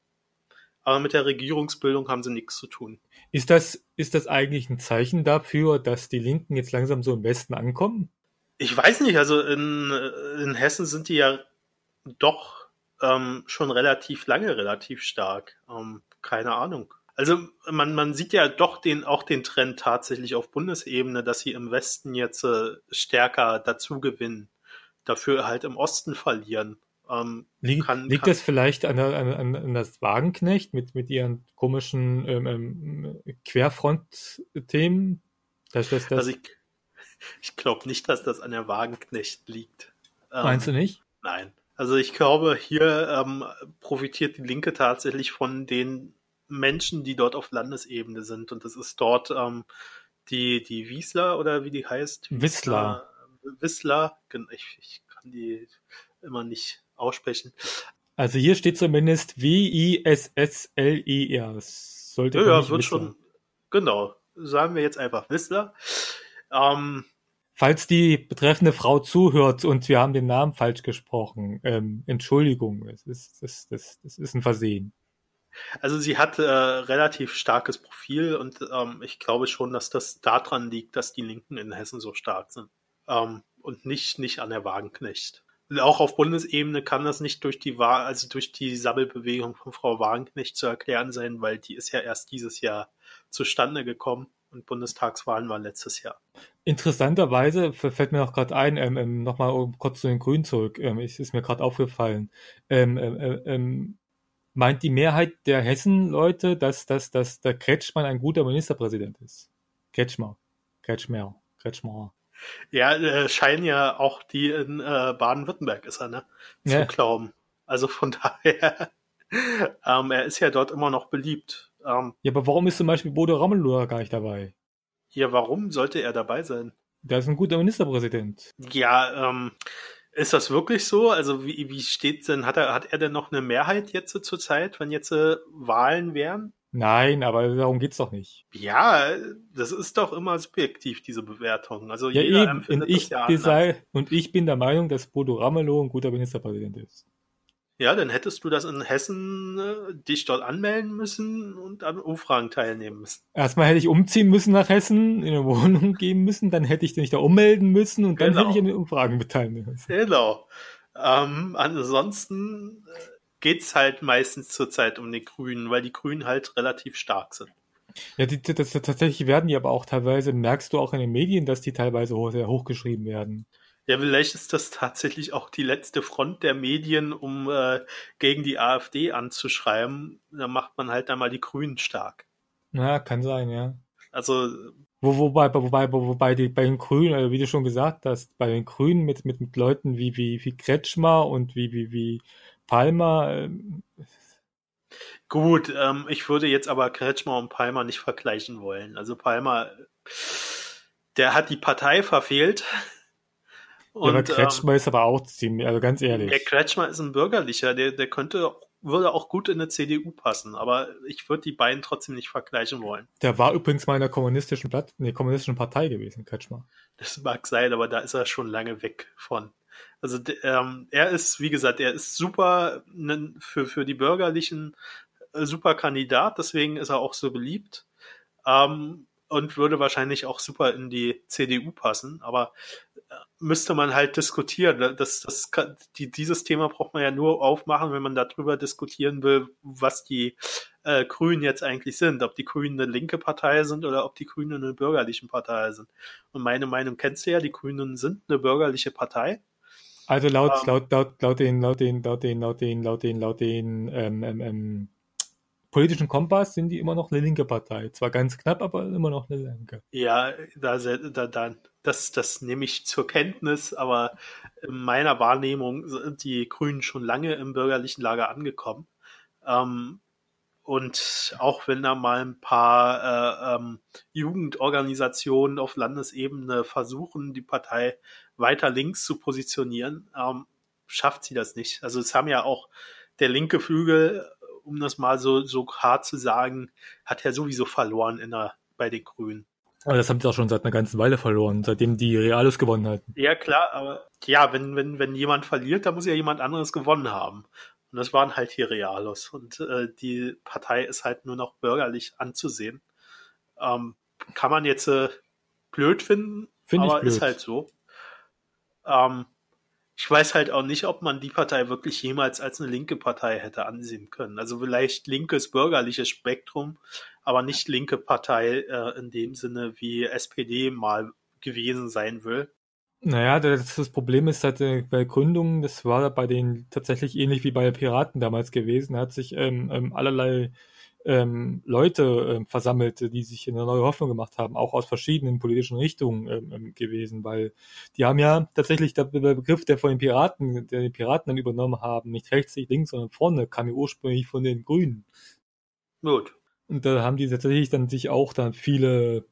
Speaker 2: aber mit der Regierungsbildung haben sie nichts zu tun.
Speaker 1: Ist das, ist das eigentlich ein Zeichen dafür, dass die Linken jetzt langsam so im Westen ankommen?
Speaker 2: Ich weiß nicht, also in, in Hessen sind die ja doch ähm, schon relativ lange relativ stark. Ähm, keine Ahnung. Also man, man sieht ja doch den, auch den Trend tatsächlich auf Bundesebene, dass sie im Westen jetzt äh, stärker dazu gewinnen, dafür halt im Osten verlieren.
Speaker 1: Ähm, liegt kann, liegt kann, das vielleicht an, an, an, das Wagenknecht mit, mit ihren komischen ähm, ähm, Querfront-Themen?
Speaker 2: Das, das, das also ich, [LAUGHS] ich glaube nicht, dass das an der Wagenknecht liegt.
Speaker 1: Meinst du ähm, nicht?
Speaker 2: Nein. Also ich glaube, hier ähm, profitiert die Linke tatsächlich von den Menschen, die dort auf Landesebene sind. Und das ist dort ähm, die, die Wiesler oder wie die heißt?
Speaker 1: Wissler.
Speaker 2: Wissler, ich, ich kann die immer nicht aussprechen.
Speaker 1: Also hier steht zumindest W-I-S-S-L-E-R. Sollte
Speaker 2: Ja, wird schon, genau. Sagen wir jetzt einfach Whistler. Ähm,
Speaker 1: Falls die betreffende Frau zuhört und wir haben den Namen falsch gesprochen, ähm, Entschuldigung, das ist, das, das, das ist ein Versehen.
Speaker 2: Also sie hat äh, relativ starkes Profil und ähm, ich glaube schon, dass das daran liegt, dass die Linken in Hessen so stark sind. Ähm, und nicht, nicht an der Wagenknecht. Auch auf Bundesebene kann das nicht durch die Wa also durch die Sammelbewegung von Frau Wagenknecht zu erklären sein, weil die ist ja erst dieses Jahr zustande gekommen und Bundestagswahlen waren letztes Jahr.
Speaker 1: Interessanterweise fällt mir noch gerade ein, ähm, ähm, nochmal kurz zu den Grünen zurück, ähm, es ist mir gerade aufgefallen, ähm, ähm, ähm, ähm, meint die Mehrheit der Hessen-Leute, dass, dass, dass der Kretschmann ein guter Ministerpräsident ist? Kretschmer. Kretschmer. Kretschmer.
Speaker 2: Ja, äh, scheinen ja auch die in äh, Baden-Württemberg ist er, ne? Zu
Speaker 1: Ja.
Speaker 2: glauben. Also von [LAUGHS] daher, ähm, er ist ja dort immer noch beliebt. Ähm,
Speaker 1: Ja, aber warum ist zum Beispiel Bodo Ramelow gar nicht dabei?
Speaker 2: ja, warum sollte er dabei sein?
Speaker 1: Der ist ein guter Ministerpräsident.
Speaker 2: Ja, ähm, ist das wirklich so? Also wie, wie steht denn, hat er, hat er denn noch eine Mehrheit jetzt zur Zeit, wenn jetzt äh, Wahlen wären?
Speaker 1: Nein, aber darum geht's doch nicht.
Speaker 2: Ja, das ist doch immer subjektiv, diese Bewertung. Also
Speaker 1: Ja,
Speaker 2: jeder
Speaker 1: eben.
Speaker 2: empfindet
Speaker 1: Und ich,
Speaker 2: ja
Speaker 1: desei- und ich bin der Meinung, dass Bodo Ramelow ein guter Ministerpräsident ist.
Speaker 2: Ja, dann hättest du das in Hessen äh, dich dort anmelden müssen und an Umfragen teilnehmen müssen.
Speaker 1: Erstmal hätte ich umziehen müssen nach Hessen, in eine Wohnung [LAUGHS] gehen müssen, dann hätte ich mich da ummelden müssen und dann
Speaker 2: Genau.
Speaker 1: hätte ich an den Umfragen beteiligen müssen.
Speaker 2: Genau. Ähm, ansonsten äh, geht's halt meistens zurzeit um die Grünen, weil die Grünen halt relativ stark sind.
Speaker 1: Ja, die, das, das, tatsächlich werden die aber auch teilweise, merkst du auch in den Medien, dass die teilweise hoch, sehr hochgeschrieben werden.
Speaker 2: Ja, vielleicht ist das tatsächlich auch die letzte Front der Medien, um äh, gegen die AfD anzuschreiben. Da macht man halt einmal die Grünen stark.
Speaker 1: Na, kann sein, ja.
Speaker 2: Also,
Speaker 1: Wo, wobei, wobei, wobei die, bei den Grünen, also wie du schon gesagt hast, bei den Grünen mit, mit, mit Leuten wie, wie, wie Kretschmer und wie, wie, wie Palmer, ähm,
Speaker 2: gut, ähm, ich würde jetzt aber Kretschmer und Palmer nicht vergleichen wollen. Also Palmer, der hat die Partei verfehlt.
Speaker 1: ja, aber
Speaker 2: ähm,
Speaker 1: Kretschmer ist aber auch ziemlich, also ganz ehrlich.
Speaker 2: Der Kretschmer ist ein Bürgerlicher, der, der könnte, würde auch gut in eine CDU passen, aber ich würde die beiden trotzdem nicht vergleichen wollen.
Speaker 1: Der war übrigens mal in der kommunistischen Blatt, nee, kommunistischen Partei gewesen, Kretschmer.
Speaker 2: Das mag sein, aber da ist er schon lange weg von. Also ähm, er ist, wie gesagt, er ist super nen- für, für die Bürgerlichen äh, super Kandidat, deswegen ist er auch so beliebt ähm, und würde wahrscheinlich auch super in die CDU passen, aber äh, müsste man halt diskutieren. Das, das kann, die, dieses Thema braucht man ja nur aufmachen, wenn man darüber diskutieren will, was die äh, Grünen jetzt eigentlich sind, ob die Grünen eine linke Partei sind oder ob die Grünen eine bürgerliche Partei sind. Und meine Meinung kennst du ja, die Grünen sind eine bürgerliche Partei.
Speaker 1: Also laut,
Speaker 2: Ähm.
Speaker 1: laut, laut, laut den, laut den, laut den, laut den, laut den, laut den ähm, ähm, ähm, politischen Kompass sind die immer noch eine linke Partei. Zwar ganz knapp, aber immer noch eine linke.
Speaker 2: Ja, da, da, da das, das nehme ich zur Kenntnis, aber in meiner Wahrnehmung sind die Grünen schon lange im bürgerlichen Lager angekommen. Ähm, und auch wenn da mal ein paar äh, ähm, Jugendorganisationen auf Landesebene versuchen, die Partei weiter links zu positionieren, ähm, schafft sie das nicht. Also es haben ja auch der linke Flügel, um das mal so, so hart zu sagen, hat ja sowieso verloren in der, bei den Grünen.
Speaker 1: Aber das haben sie auch schon seit einer ganzen Weile verloren, seitdem die Realos gewonnen hatten.
Speaker 2: Ja, klar, aber ja, wenn, wenn, wenn jemand verliert, dann muss ja jemand anderes gewonnen haben. Und das waren halt die Realos. Und äh, die Partei ist halt nur noch bürgerlich anzusehen. Ähm, kann man jetzt äh, blöd finden,
Speaker 1: Finde ich
Speaker 2: aber ist halt so. Ähm, ich weiß halt auch nicht, ob man die Partei wirklich jemals als eine linke Partei hätte ansehen können. Also vielleicht linkes bürgerliches Spektrum, aber nicht linke Partei äh, in dem Sinne, wie SPD mal gewesen sein will.
Speaker 1: Naja, das, das Problem ist halt äh, bei Gründungen, das war bei denen tatsächlich ähnlich wie bei Piraten damals gewesen. Da hat sich ähm, ähm, allerlei ähm, Leute ähm, versammelt, die sich eine neue Hoffnung gemacht haben, auch aus verschiedenen politischen Richtungen ähm, ähm, gewesen, weil die haben ja tatsächlich der, der Begriff, der von den Piraten, der die Piraten dann übernommen haben, nicht rechts, nicht links, sondern vorne, kam ja ursprünglich von den Grünen.
Speaker 2: Gut.
Speaker 1: Und da haben die tatsächlich dann sich auch dann viele,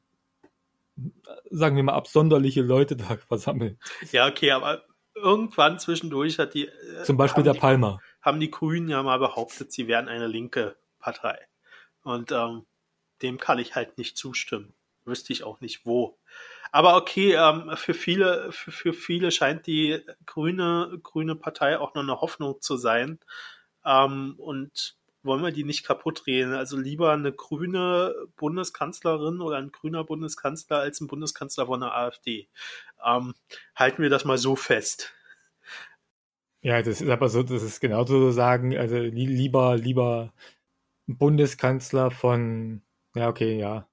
Speaker 1: sagen wir mal, absonderliche Leute da [LAUGHS] versammelt.
Speaker 2: Ja, okay, aber irgendwann zwischendurch hat die. äh,
Speaker 1: Zum Beispiel der
Speaker 2: die,
Speaker 1: Palmer.
Speaker 2: haben die Grünen ja mal behauptet, sie wären eine linke Partei. Und ähm, dem kann ich halt nicht zustimmen. Wüsste ich auch nicht wo. Aber okay, ähm, für viele, für, für viele scheint die grüne, grüne Partei auch noch eine Hoffnung zu sein. Ähm, und wollen wir die nicht kaputt drehen? Also lieber eine grüne Bundeskanzlerin oder ein grüner Bundeskanzler als ein Bundeskanzler von der AfD. Ähm, halten wir das mal so fest.
Speaker 1: Ja, das ist aber so, das ist genauso zu sagen, also lieber, lieber Bundeskanzler von, ja, okay, ja.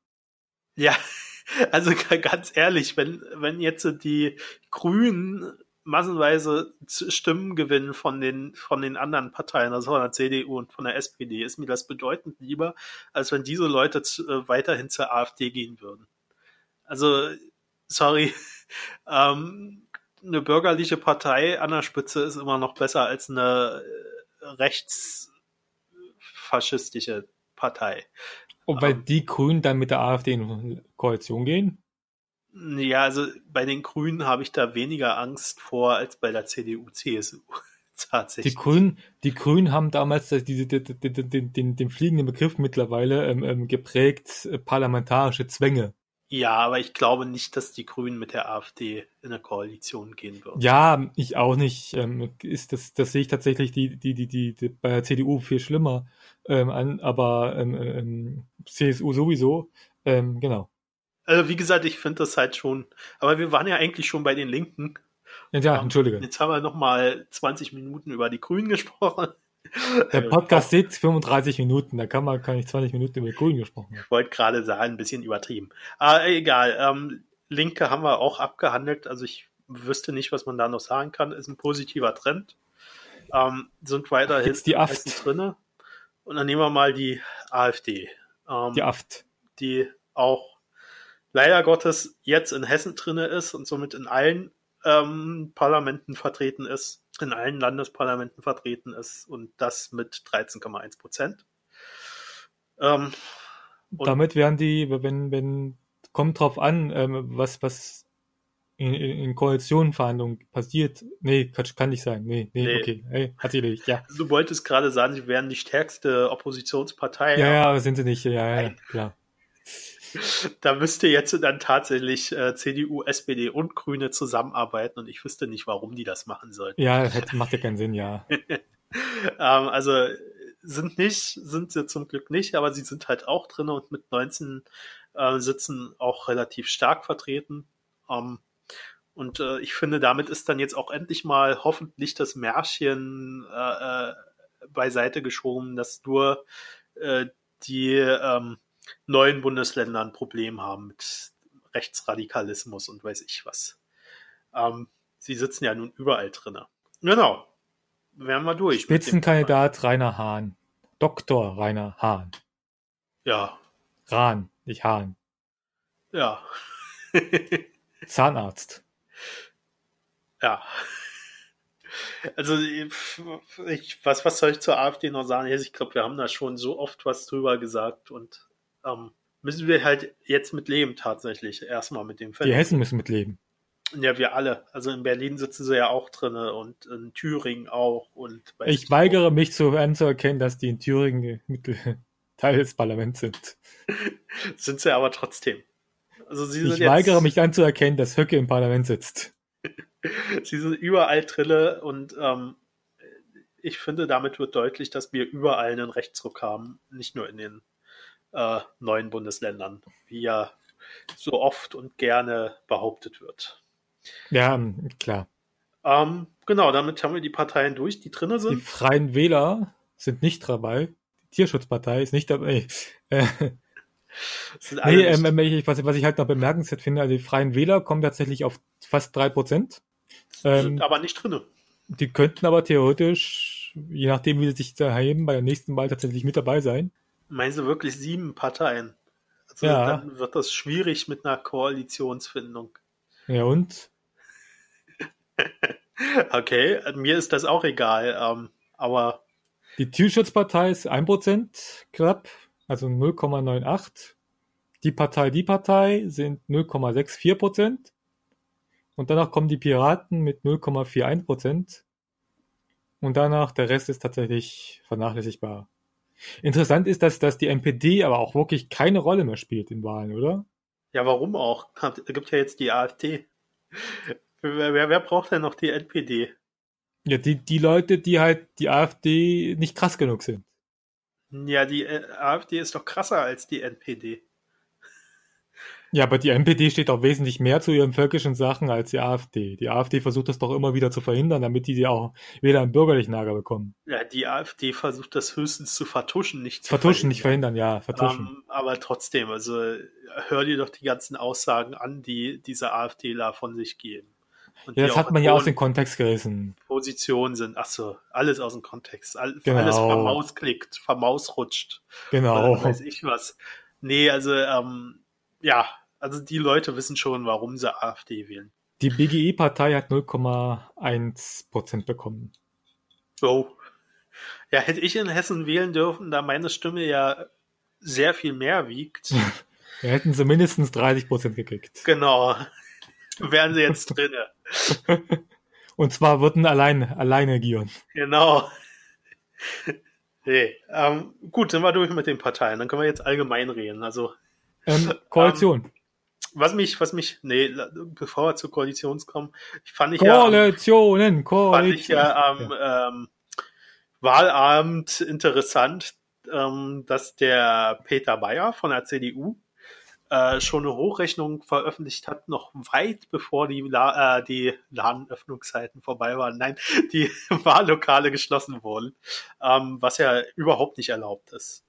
Speaker 2: Ja, [LAUGHS] also ganz ehrlich, wenn, wenn jetzt die Grünen massenweise Stimmen gewinnen von den, von den anderen Parteien, also von der CDU und von der SPD, ist mir das bedeutend lieber, als wenn diese Leute zu, äh, weiterhin zur AfD gehen würden. Also, sorry, [LAUGHS] ähm, eine bürgerliche Partei an der Spitze ist immer noch besser als eine äh, rechtsfaschistische Partei.
Speaker 1: Und weil ähm, die Grünen dann mit der AfD in Koalition gehen?
Speaker 2: Ja, also bei den Grünen habe ich da weniger Angst vor als bei der CDU, CSU. [LAUGHS]
Speaker 1: Tatsächlich. Die Grünen, die Grünen haben damals diese, den, den, den, den fliegenden Begriff mittlerweile ähm, ähm, geprägt, äh, parlamentarische Zwänge.
Speaker 2: Ja, aber ich glaube nicht, dass die Grünen mit der AfD in eine Koalition gehen würden.
Speaker 1: Ja, ich auch nicht. Ähm, ist das, das sehe ich tatsächlich die, die, die, die, die bei der CDU viel schlimmer ähm, an, aber ähm, ähm, CSU sowieso. Ähm, genau.
Speaker 2: Also wie gesagt, ich finde das halt schon. Aber wir waren ja eigentlich schon bei den Linken.
Speaker 1: Ja, ja entschuldige.
Speaker 2: Jetzt haben wir nochmal 20 Minuten über die Grünen gesprochen.
Speaker 1: Der Podcast sieht 35 Minuten, da kann man kann ich 20 Minuten über Grün gesprochen.
Speaker 2: Ich wollte gerade sagen, ein bisschen übertrieben. Aber egal, ähm, Linke haben wir auch abgehandelt, also ich wüsste nicht, was man da noch sagen kann. Ist ein positiver Trend. Ähm, sind weiterhin
Speaker 1: Jetzt die Aft.
Speaker 2: drinne. Und dann nehmen wir mal die AfD.
Speaker 1: Ähm, die Aft.
Speaker 2: Die auch leider Gottes jetzt in Hessen drinne ist und somit in allen ähm, Parlamenten vertreten ist, in allen Landesparlamenten vertreten ist und das mit 13,1 Prozent.
Speaker 1: Ähm, damit werden die, wenn, wenn, kommt drauf an, ähm, was, was in, in Koalitionenverhandlungen passiert. Nee, kann, kann nicht sein. Nee, nee, nee. okay. Hey, hat sie nicht, ja.
Speaker 2: Du wolltest gerade sagen, sie wären die stärkste Oppositionspartei.
Speaker 1: Ja, ja, aber sind sie nicht, ja, ja, klar. [LAUGHS]
Speaker 2: da müsste jetzt dann tatsächlich äh, CDU, SPD und Grüne zusammenarbeiten und ich wüsste nicht, warum die das machen sollen.
Speaker 1: Ja, das macht ja keinen Sinn, ja. [LAUGHS]
Speaker 2: ähm, also sind nicht, sind sie zum Glück nicht, aber sie sind halt auch drin und mit 19 äh, Sitzen auch relativ stark vertreten. Ähm, und äh, ich finde, damit ist dann jetzt auch endlich mal hoffentlich das Märchen äh, äh beiseite geschoben, dass nur äh, die ähm, neuen Bundesländern ein Problem haben mit Rechtsradikalismus und weiß ich was. Ähm, sie sitzen ja nun überall drinne. Genau. Wären wir durch.
Speaker 1: Spitzenkandidat Rainer Hahn. Dr. Rainer Hahn.
Speaker 2: Ja.
Speaker 1: Rahn, nicht Hahn.
Speaker 2: Ja. [LAUGHS]
Speaker 1: Zahnarzt.
Speaker 2: Ja. Also, ich, was, was soll ich zur AfD noch sagen? Ich glaube, wir haben da schon so oft was drüber gesagt und ähm, müssen wir halt jetzt mit leben tatsächlich. Erstmal mit dem
Speaker 1: Phänomen. Die Hessen müssen mit leben.
Speaker 2: Ja, wir alle. Also in Berlin sitzen sie ja auch drin und in Thüringen auch. Und
Speaker 1: ich weigere auch. mich zu anzuerkennen, dass die in Thüringen [LAUGHS] Teil des Parlaments sind. [LAUGHS]
Speaker 2: sind sie aber trotzdem.
Speaker 1: Also sie sind ich weigere mich anzuerkennen, dass Höcke im Parlament sitzt. [LAUGHS]
Speaker 2: sie sind überall Trille und ähm, ich finde, damit wird deutlich, dass wir überall einen Rechtsruck haben, nicht nur in den äh, neuen Bundesländern, wie ja so oft und gerne behauptet wird.
Speaker 1: Ja, klar.
Speaker 2: Ähm, genau, damit haben wir die Parteien durch, die drinne sind.
Speaker 1: Die Freien Wähler sind nicht dabei. Die Tierschutzpartei ist nicht dabei. [LAUGHS] Äh, nee, ähm, ich, was, was, ich halt noch bemerkenswert finde, also die Freien Wähler kommen tatsächlich auf fast drei Prozent.
Speaker 2: Ähm, sind aber nicht drinne.
Speaker 1: Die könnten aber theoretisch, je nachdem, wie sie sich da heben, bei der nächsten Wahl tatsächlich mit dabei sein.
Speaker 2: Meinen Sie wirklich sieben Parteien? Also ja. dann wird das schwierig mit einer Koalitionsfindung.
Speaker 1: Ja und? [LAUGHS]
Speaker 2: okay, mir ist das auch egal, ähm, aber.
Speaker 1: Die Tierschutzpartei ist 1% knapp, also 0,98. Die Partei, die Partei sind 0,64%. Und danach kommen die Piraten mit 0,41%. und danach der Rest ist tatsächlich vernachlässigbar. Interessant ist, dass, dass die NPD aber auch wirklich keine Rolle mehr spielt in Wahlen, oder?
Speaker 2: Ja, warum auch? Es gibt ja jetzt die AfD. Wer, wer, wer braucht denn noch die NPD?
Speaker 1: Ja, die, die Leute, die halt die AfD nicht krass genug sind.
Speaker 2: Ja, die äh, AfD ist doch krasser als die NPD.
Speaker 1: Ja, aber die NPD steht auch wesentlich mehr zu ihren völkischen Sachen als die AfD. Die AfD versucht das doch immer wieder zu verhindern, damit die sie auch wieder einen bürgerlichen Lager bekommen.
Speaker 2: Ja, die AfD versucht das höchstens zu vertuschen, nicht
Speaker 1: zu vertuschen, verhindern. nicht verhindern, ja, vertuschen. Um,
Speaker 2: ähm, aber trotzdem, also hör dir doch die ganzen Aussagen an, die diese AfDler von sich geben.
Speaker 1: Und ja, das hat man ja aus dem Kontext gerissen.
Speaker 2: Positionen sind, ach so, alles aus dem Kontext. All, genau. Alles vermausklickt, vermausrutscht.
Speaker 1: Genau.
Speaker 2: Oder weiß ich was. Nee, also, ähm, ja, also die Leute wissen schon, warum sie AfD wählen.
Speaker 1: Die BGE-Partei hat 0,1 Prozent bekommen.
Speaker 2: Oh. Ja, hätte ich in Hessen wählen dürfen, da meine Stimme ja sehr viel mehr wiegt. [LAUGHS]
Speaker 1: Wir hätten sie mindestens 30 Prozent gekriegt.
Speaker 2: Genau. Wären sie jetzt drinne. [LAUGHS]
Speaker 1: Und zwar würden allein, alleine regieren.
Speaker 2: Genau. Nee, ähm, gut, sind wir durch mit den Parteien. Dann können wir jetzt allgemein reden. Also
Speaker 1: ähm, Koalition. [LAUGHS] Ähm,
Speaker 2: was mich, was mich, nee, bevor wir zur Koalition kommen, fand ich
Speaker 1: Koalitionen,
Speaker 2: ja,
Speaker 1: Koalitionen.
Speaker 2: Fand ich ja am ähm, Wahlabend interessant, ähm, dass der Peter Bayer von der CDU äh, schon eine Hochrechnung veröffentlicht hat, noch weit bevor die, La äh, die Ladenöffnungszeiten vorbei waren. Nein, [LAUGHS] die [LAUGHS] Wahllokale geschlossen wurden, ähm, was ja überhaupt nicht erlaubt ist.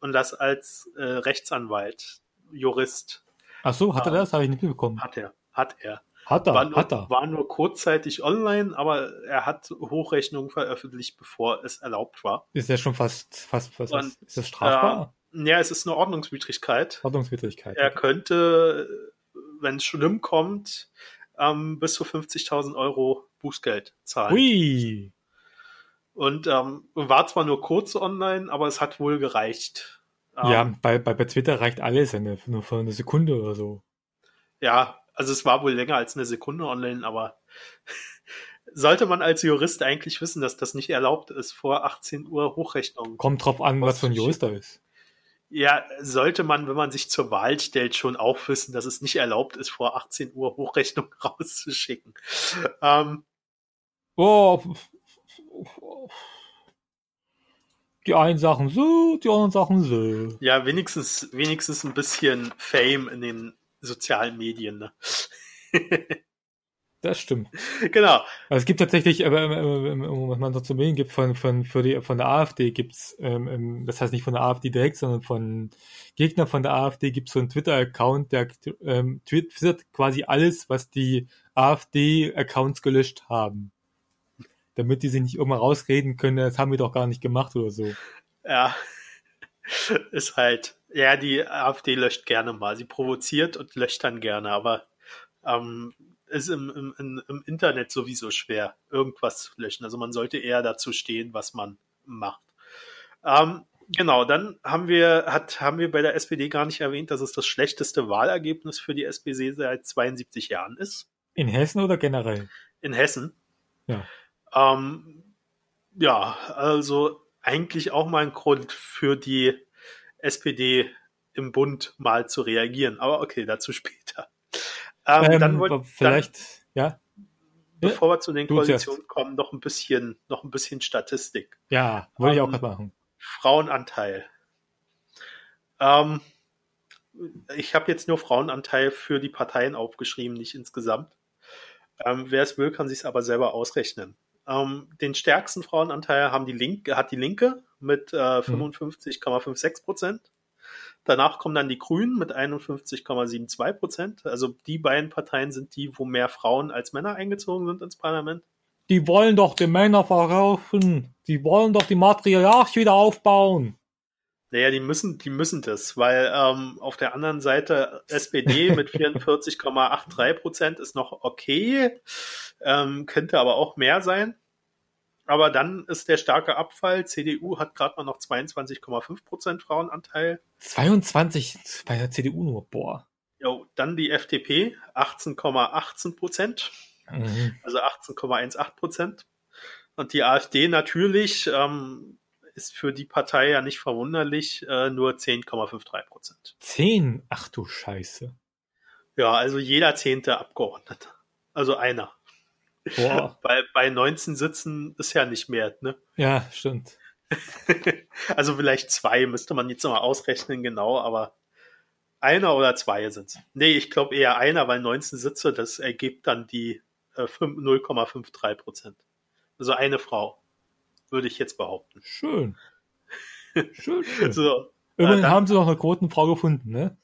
Speaker 2: Und das als äh, Rechtsanwalt, Jurist
Speaker 1: Ach so, hat er das? Habe ich nicht mitbekommen.
Speaker 2: Hat er, hat er.
Speaker 1: Hat er,
Speaker 2: war nur,
Speaker 1: hat er.
Speaker 2: War nur kurzzeitig online, aber er hat Hochrechnungen veröffentlicht, bevor es erlaubt war.
Speaker 1: Ist ja schon fast, fast, fast, Und, ist das strafbar?
Speaker 2: Äh, ja, es ist eine Ordnungswidrigkeit.
Speaker 1: Ordnungswidrigkeit.
Speaker 2: Er könnte, wenn es schlimm kommt, ähm, bis zu 50.000 Euro Bußgeld zahlen.
Speaker 1: Hui!
Speaker 2: Und ähm, war zwar nur kurz online, aber es hat wohl gereicht.
Speaker 1: Ja, ähm, bei, bei, bei Twitter reicht alles eine, nur für eine Sekunde oder so.
Speaker 2: Ja, also es war wohl länger als eine Sekunde online, aber [LAUGHS] sollte man als Jurist eigentlich wissen, dass das nicht erlaubt ist, vor 18 Uhr Hochrechnungen.
Speaker 1: Kommt drauf an, was für ein Jurist da ist.
Speaker 2: Ja, sollte man, wenn man sich zur Wahl stellt, schon auch wissen, dass es nicht erlaubt ist, vor 18 Uhr Hochrechnungen [LAUGHS] rauszuschicken. Ähm,
Speaker 1: oh, die einen Sachen so, die anderen Sachen so.
Speaker 2: Ja, wenigstens, wenigstens ein bisschen Fame in den sozialen Medien. Ne?
Speaker 1: das stimmt.
Speaker 2: Genau.
Speaker 1: Also es gibt tatsächlich, aber was man so zu Medien gibt von, von, für die, von der AfD gibt's, ähm, ähm, das heißt nicht von der AfD direkt, sondern von Gegnern von der AfD gibt es so einen Twitter-Account, der ähm, twittert quasi alles, was die AfD-Accounts gelöscht haben damit die sich nicht immer rausreden können, das haben wir doch gar nicht gemacht oder so.
Speaker 2: Ja, [LAUGHS] ist halt, ja, die AfD löscht gerne mal. Sie provoziert und löscht dann gerne, aber ähm, ist im, im, im Internet sowieso schwer, irgendwas zu löschen. Also man sollte eher dazu stehen, was man macht. Ähm, genau, dann haben wir, hat, haben wir bei der SPD gar nicht erwähnt, dass es das schlechteste Wahlergebnis für die SPD seit 72 Jahren ist.
Speaker 1: In Hessen oder generell?
Speaker 2: In Hessen.
Speaker 1: Ja.
Speaker 2: Ähm, ja, also eigentlich auch mal ein Grund für die SPD im Bund mal zu reagieren. Aber okay, dazu [LAUGHS] später.
Speaker 1: Ähm, ähm, dann wollt, vielleicht, dann, ja.
Speaker 2: Bevor wir zu den Koalitionen kommen, noch ein bisschen, noch ein bisschen Statistik.
Speaker 1: Ja, wollte ähm, ich auch gerade machen.
Speaker 2: Frauenanteil. Ähm, ich habe jetzt nur Frauenanteil für die Parteien aufgeschrieben, nicht insgesamt. Ähm, Wer es will, kann sich aber selber ausrechnen. Ähm, den stärksten Frauenanteil haben die Linke, hat die Linke mit äh, 55,56 Prozent. Danach kommen dann die Grünen mit 51,72 Prozent. Also die beiden Parteien sind die, wo mehr Frauen als Männer eingezogen sind ins Parlament.
Speaker 1: Die wollen doch die Männer verkaufen. Die wollen doch die Matriarch wieder aufbauen.
Speaker 2: Naja, die müssen, die müssen das, weil ähm, auf der anderen Seite SPD [LAUGHS] mit 44,83 Prozent ist noch okay, ähm, könnte aber auch mehr sein. Aber dann ist der starke Abfall. CDU hat gerade mal noch 22,5 Prozent Frauenanteil.
Speaker 1: 22 bei der CDU nur, boah.
Speaker 2: Jo, dann die FDP, 18,18 Prozent. Mhm. Also 18,18 Prozent. Und die AfD natürlich ähm, ist für die Partei ja nicht verwunderlich, äh, nur 10,53 Prozent.
Speaker 1: 10? Ach du Scheiße.
Speaker 2: Ja, also jeder zehnte Abgeordnete. Also einer.
Speaker 1: Boah.
Speaker 2: Weil [LAUGHS] bei 19 Sitzen ist ja nicht mehr, ne?
Speaker 1: Ja, stimmt. [LAUGHS]
Speaker 2: also vielleicht zwei, müsste man jetzt nochmal ausrechnen, genau, aber einer oder zwei sind Nee, ich glaube eher einer, weil 19 Sitze, das ergibt dann die äh, 0,53 Prozent. Also eine Frau, würde ich jetzt behaupten.
Speaker 1: Schön. [LAUGHS] Schön, schön.
Speaker 2: So,
Speaker 1: Immerhin
Speaker 2: dann-
Speaker 1: haben sie noch eine Quotenfrau gefunden, ne?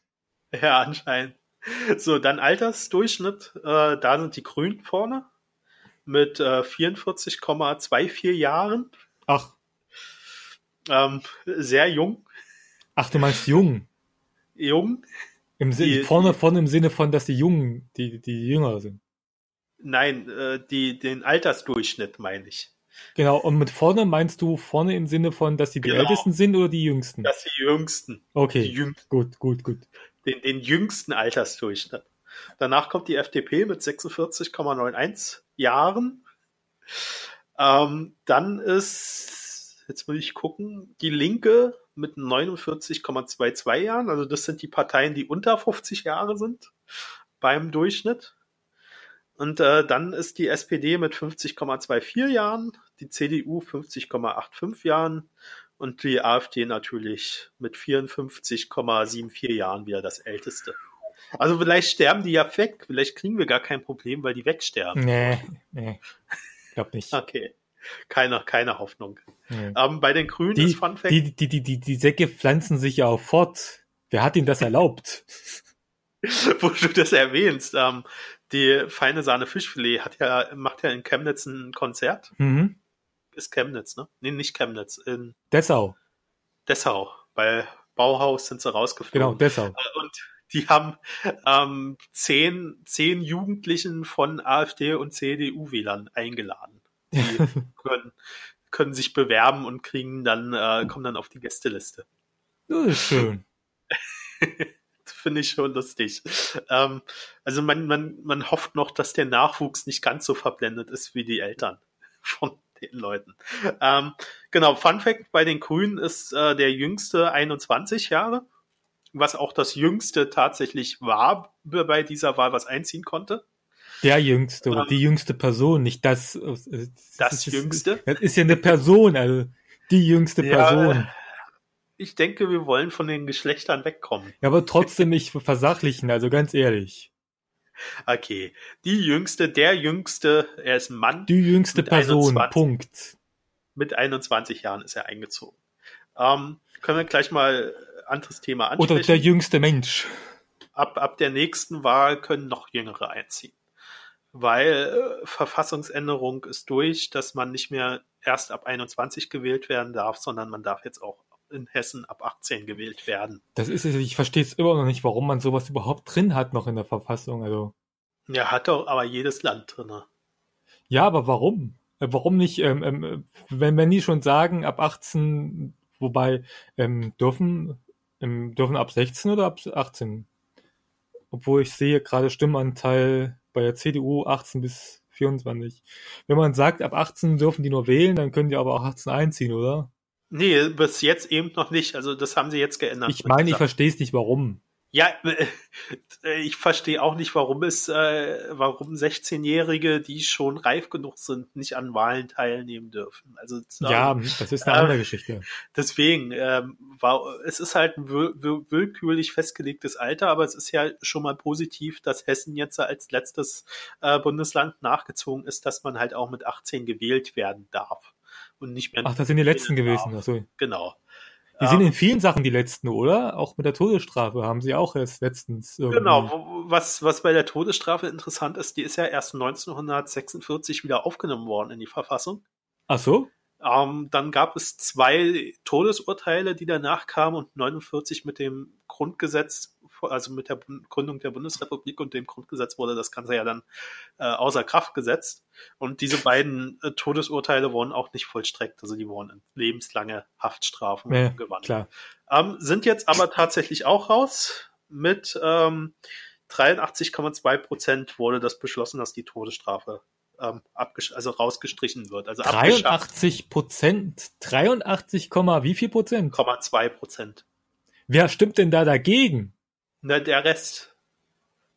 Speaker 2: ja, anscheinend. So, dann Altersdurchschnitt, äh, da sind die Grünen vorne mit äh, 44,24 Jahren.
Speaker 1: Ach,
Speaker 2: Ähm, sehr jung.
Speaker 1: ach, du meinst jung.
Speaker 2: Jung?
Speaker 1: Im
Speaker 2: Die-
Speaker 1: vorne, vorne im Sinne von, dass die Jungen, die, die jünger sind.
Speaker 2: Nein, äh, die, den Altersdurchschnitt meine ich.
Speaker 1: Genau, und mit vorne meinst du vorne im Sinne von, dass die die
Speaker 2: Genau.
Speaker 1: Ältesten sind oder die Jüngsten?
Speaker 2: Das sind die Jüngsten.
Speaker 1: okay,
Speaker 2: Die Jüngsten.
Speaker 1: gut, gut, gut.
Speaker 2: Den, den jüngsten Altersdurchschnitt. Danach kommt die FDP mit 46,91 Jahren. Ähm, dann ist, jetzt will ich gucken, die Linke mit 49,22 Jahren. Also das sind die Parteien, die unter 50 Jahre sind beim Durchschnitt. Und äh, dann ist die SPD mit 50,24 Jahren, die CDU 50,85 Jahren und die AfD natürlich mit 54,74 Jahren wieder das älteste. Also vielleicht sterben die ja weg, vielleicht kriegen wir gar kein Problem, weil die wegsterben.
Speaker 1: Nee, nee. Glaub nicht.
Speaker 2: Okay. Keine, keine Hoffnung.
Speaker 1: Nee.
Speaker 2: Ähm, bei den Grünen
Speaker 1: Die,
Speaker 2: ist Fun Fact,
Speaker 1: die, die, die, die, die Säcke pflanzen sich ja auch fort. Wer hat ihnen das erlaubt? [LAUGHS]
Speaker 2: wo du das erwähnst, ähm, die feine Sahne Fischfilet hat ja, macht ja in Chemnitz ein Konzert.
Speaker 1: Mhm.
Speaker 2: Ist Chemnitz, ne? Nee, nicht Chemnitz, in
Speaker 1: Dessau.
Speaker 2: Dessau. Bei Bauhaus sind sie
Speaker 1: Genau,
Speaker 2: rausgeflogen.
Speaker 1: Dessau.
Speaker 2: Äh, Und die haben ähm, zehn, zehn Jugendlichen von AfD und CDU-Wählern eingeladen. Die [LAUGHS] können, können sich bewerben und kriegen dann, äh, kommen dann auf die Gästeliste.
Speaker 1: Das ist schön. [LAUGHS]
Speaker 2: Das Finde ich schon lustig. Ähm, also man, man, man hofft noch, dass der Nachwuchs nicht ganz so verblendet ist wie die Eltern [LAUGHS] von den Leuten. Ähm, genau, Fun Fact bei den Grünen ist äh, der jüngste 21 Jahre, was auch das jüngste tatsächlich war bei dieser Wahl, was einziehen konnte.
Speaker 1: Der Jüngste oder
Speaker 2: Ähm,
Speaker 1: die jüngste Person, nicht das. äh,
Speaker 2: Das
Speaker 1: ist,
Speaker 2: Jüngste?
Speaker 1: Das ist ja eine Person, also die jüngste
Speaker 2: Ja,
Speaker 1: Person.
Speaker 2: Ich denke, wir wollen von den Geschlechtern wegkommen.
Speaker 1: Ja, aber trotzdem nicht versachlichen, also ganz ehrlich.
Speaker 2: Okay, die jüngste, der jüngste, er ist ein Mann.
Speaker 1: Die jüngste Person,
Speaker 2: 21.
Speaker 1: Punkt.
Speaker 2: mit 21 Jahren ist er eingezogen. Ähm, können wir gleich mal ein anderes Thema
Speaker 1: Oder
Speaker 2: ansprechen.
Speaker 1: der jüngste Mensch.
Speaker 2: ab, ab der nächsten Wahl können noch Jüngere einziehen. Weil äh, Verfassungsänderung ist durch, dass man nicht mehr erst ab 21 gewählt werden darf, sondern man darf jetzt auch in Hessen ab 18 gewählt werden.
Speaker 1: Das ist es, ich verstehe es immer noch nicht, warum man sowas überhaupt drin hat noch in der Verfassung. Also
Speaker 2: Ja, hat doch aber jedes Land drin.
Speaker 1: ja, aber warum? Äh, Warum nicht, ähm, ähm, wenn, wenn die schon sagen, ab 18, wobei ähm, dürfen, ähm, dürfen ab 16 oder ab 18? Obwohl ich sehe gerade Stimmanteil bei der CDU 18 bis 24. Wenn man sagt, ab 18 dürfen die nur wählen, dann können die aber auch 18 einziehen, oder?
Speaker 2: Nee, bis jetzt eben noch nicht. Also das haben sie jetzt geändert.
Speaker 1: Ich meine, ich verstehe es nicht, warum.
Speaker 2: Ja, [LAUGHS] ich verstehe auch nicht, warum es, äh, warum 16-Jährige, die schon reif genug sind, nicht an Wahlen teilnehmen dürfen. Also ähm,
Speaker 1: Ja, das ist eine
Speaker 2: äh,
Speaker 1: andere Geschichte.
Speaker 2: deswegen ähm, war es ist halt ein will will willkürlich festgelegtes Alter, aber es ist ja schon mal positiv, dass Hessen jetzt als letztes äh, Bundesland nachgezogen ist, dass man halt auch mit 18 gewählt werden darf und nicht mehr
Speaker 1: Ach, das sind die letzten gewesen.
Speaker 2: darf.
Speaker 1: Achso.
Speaker 2: Genau.
Speaker 1: Die sind in vielen Sachen die letzten, oder? Auch mit der Todesstrafe haben sie auch erst letztens irgendwie.
Speaker 2: Genau, was, was bei der Todesstrafe interessant ist, die ist ja erst 1946 wieder aufgenommen worden in die Verfassung.
Speaker 1: Ach so?
Speaker 2: Ähm, dann gab es zwei Todesurteile, die danach kamen und 49 mit dem Grundgesetz, also mit der Gründung der Bundesrepublik und dem Grundgesetz wurde das Ganze ja dann äh, außer Kraft gesetzt. Und diese beiden äh, Todesurteile wurden auch nicht vollstreckt, also die wurden in lebenslange Haftstrafen
Speaker 1: Ja,
Speaker 2: gewandelt.
Speaker 1: klar.
Speaker 2: Ähm, sind jetzt aber tatsächlich auch raus. Mit ähm, 83,2 Prozent wurde das beschlossen, dass die Todesstrafe ähm, also rausgestrichen wird. Also
Speaker 1: 83 Prozent, 83, wie viel Prozent?
Speaker 2: 2 Prozent.
Speaker 1: Wer stimmt denn da dagegen?
Speaker 2: Na, der Rest.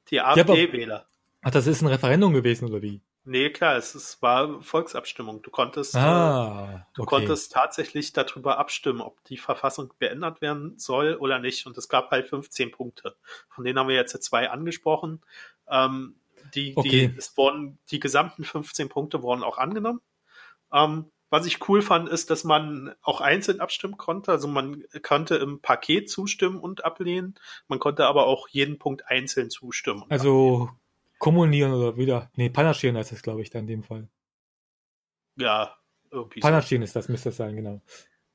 Speaker 2: Die AfD-Wähler.
Speaker 1: Ach, das ist ein Referendum gewesen, oder wie?
Speaker 2: Nee, klar, es, es war Volksabstimmung. Du konntest,
Speaker 1: ah,
Speaker 2: äh, du okay. konntest tatsächlich darüber abstimmen, ob die Verfassung geändert werden soll oder nicht. Und es gab halt 15 Punkte. Von denen haben wir jetzt zwei angesprochen. Ähm, die, okay. die, es wurden, die gesamten 15 Punkte wurden auch angenommen. Ähm, was ich cool fand, ist, dass man auch einzeln abstimmen konnte. Also man konnte im Paket zustimmen und ablehnen. Man konnte aber auch jeden Punkt einzeln zustimmen.
Speaker 1: Also ablehnen. kommunieren oder wieder. Nee, panaschieren heißt das, glaube ich, da in dem Fall.
Speaker 2: Ja, irgendwie.
Speaker 1: Panaschieren so. ist das, müsste das sein, genau.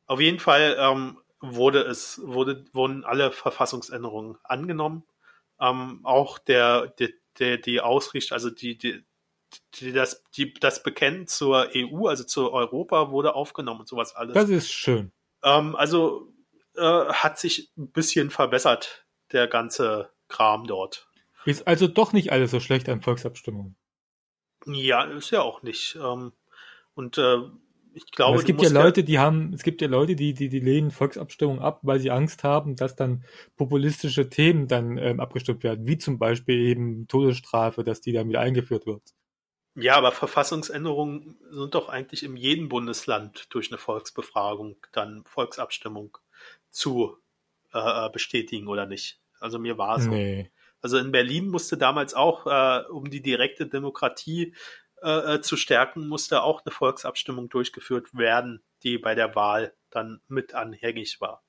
Speaker 2: Auf jeden Fall ähm, wurde es, wurde, wurden alle Verfassungsänderungen angenommen. Ähm, auch der, der, der, die Ausrichtung, also die, die, die, das, die, das Bekennen zur EU, also zu Europa, wurde aufgenommen und sowas alles.
Speaker 1: Das ist schön.
Speaker 2: Ähm, also äh, hat sich ein bisschen verbessert, der ganze Kram dort.
Speaker 1: Ist also doch nicht alles so schlecht an Volksabstimmungen.
Speaker 2: Ja, ist ja auch nicht. Ähm, und äh, ich glaube,
Speaker 1: Aber es gibt ja Leute, die haben, es gibt ja Leute, die, die, die lehnen Volksabstimmungen ab, weil sie Angst haben, dass dann populistische Themen dann ähm, abgestimmt werden, wie zum Beispiel eben Todesstrafe, dass die dann wieder eingeführt wird.
Speaker 2: Ja, aber Verfassungsänderungen sind doch eigentlich in jedem Bundesland durch eine Volksbefragung dann Volksabstimmung zu äh, äh bestätigen oder nicht. Also mir war es so. Nee. Also in Berlin musste damals auch, äh, um die direkte Demokratie äh, äh, zu stärken, musste auch eine Volksabstimmung durchgeführt werden, die bei der Wahl dann mit anhängig war,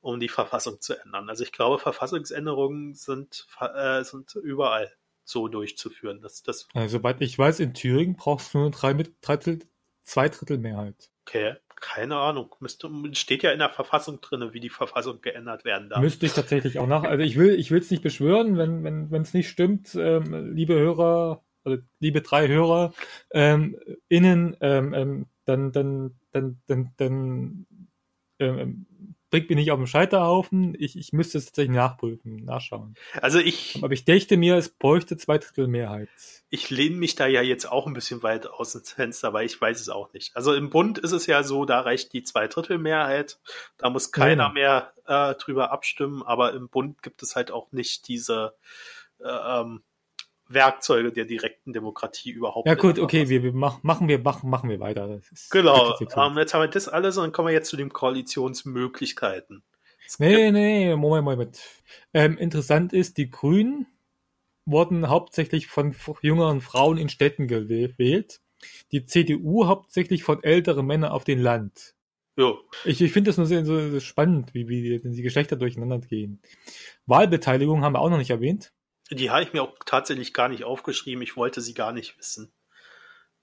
Speaker 2: um die Verfassung zu ändern. Also ich glaube, Verfassungsänderungen sind, äh, sind überall so durchzuführen. Das, das
Speaker 1: also, soweit ich weiß, in Thüringen brauchst du nur drei mit drei Drittel, zwei Drittel Mehrheit.
Speaker 2: Okay, keine Ahnung. Müsste, steht ja in der Verfassung drin, wie die Verfassung geändert werden darf.
Speaker 1: Müsste ich tatsächlich auch nach. Also ich will, ich will es nicht beschwören, wenn wenn wenn es nicht stimmt, ähm, liebe Hörer, also liebe drei Hörer ähm, innen, ähm, ähm, dann dann dann dann dann ähm, bringt mich nicht auf den Scheiterhaufen. Ich, ich müsste es tatsächlich nachprüfen, nachschauen.
Speaker 2: Also ich.
Speaker 1: Aber ich dächte mir, es bräuchte zwei Drittel Mehrheit.
Speaker 2: Ich lehne mich da ja jetzt auch ein bisschen weit aus dem Fenster, weil ich weiß es auch nicht. Also im Bund ist es ja so, da reicht die zwei Drittel Mehrheit. Da muss keiner ja. mehr äh, drüber abstimmen. Aber im Bund gibt es halt auch nicht diese äh, ähm, Werkzeuge der direkten Demokratie überhaupt.
Speaker 1: Ja gut, okay, wir, wir mach, machen wir machen, machen wir weiter.
Speaker 2: genau. Ähm, jetzt haben wir das alles und dann kommen wir jetzt zu den Koalitionsmöglichkeiten.
Speaker 1: nee, nee, Moment, Moment. Ähm, interessant ist, die Grünen wurden hauptsächlich von jüngeren Frauen in Städten gewählt. Die CDU hauptsächlich von älteren Männern auf dem Land.
Speaker 2: Jo.
Speaker 1: Ich, ich finde das nur sehr, so spannend, wie, wie die, die Geschlechter durcheinander gehen. Wahlbeteiligung haben wir auch noch nicht erwähnt.
Speaker 2: Die habe ich mir auch tatsächlich gar nicht aufgeschrieben. Ich wollte sie gar nicht wissen.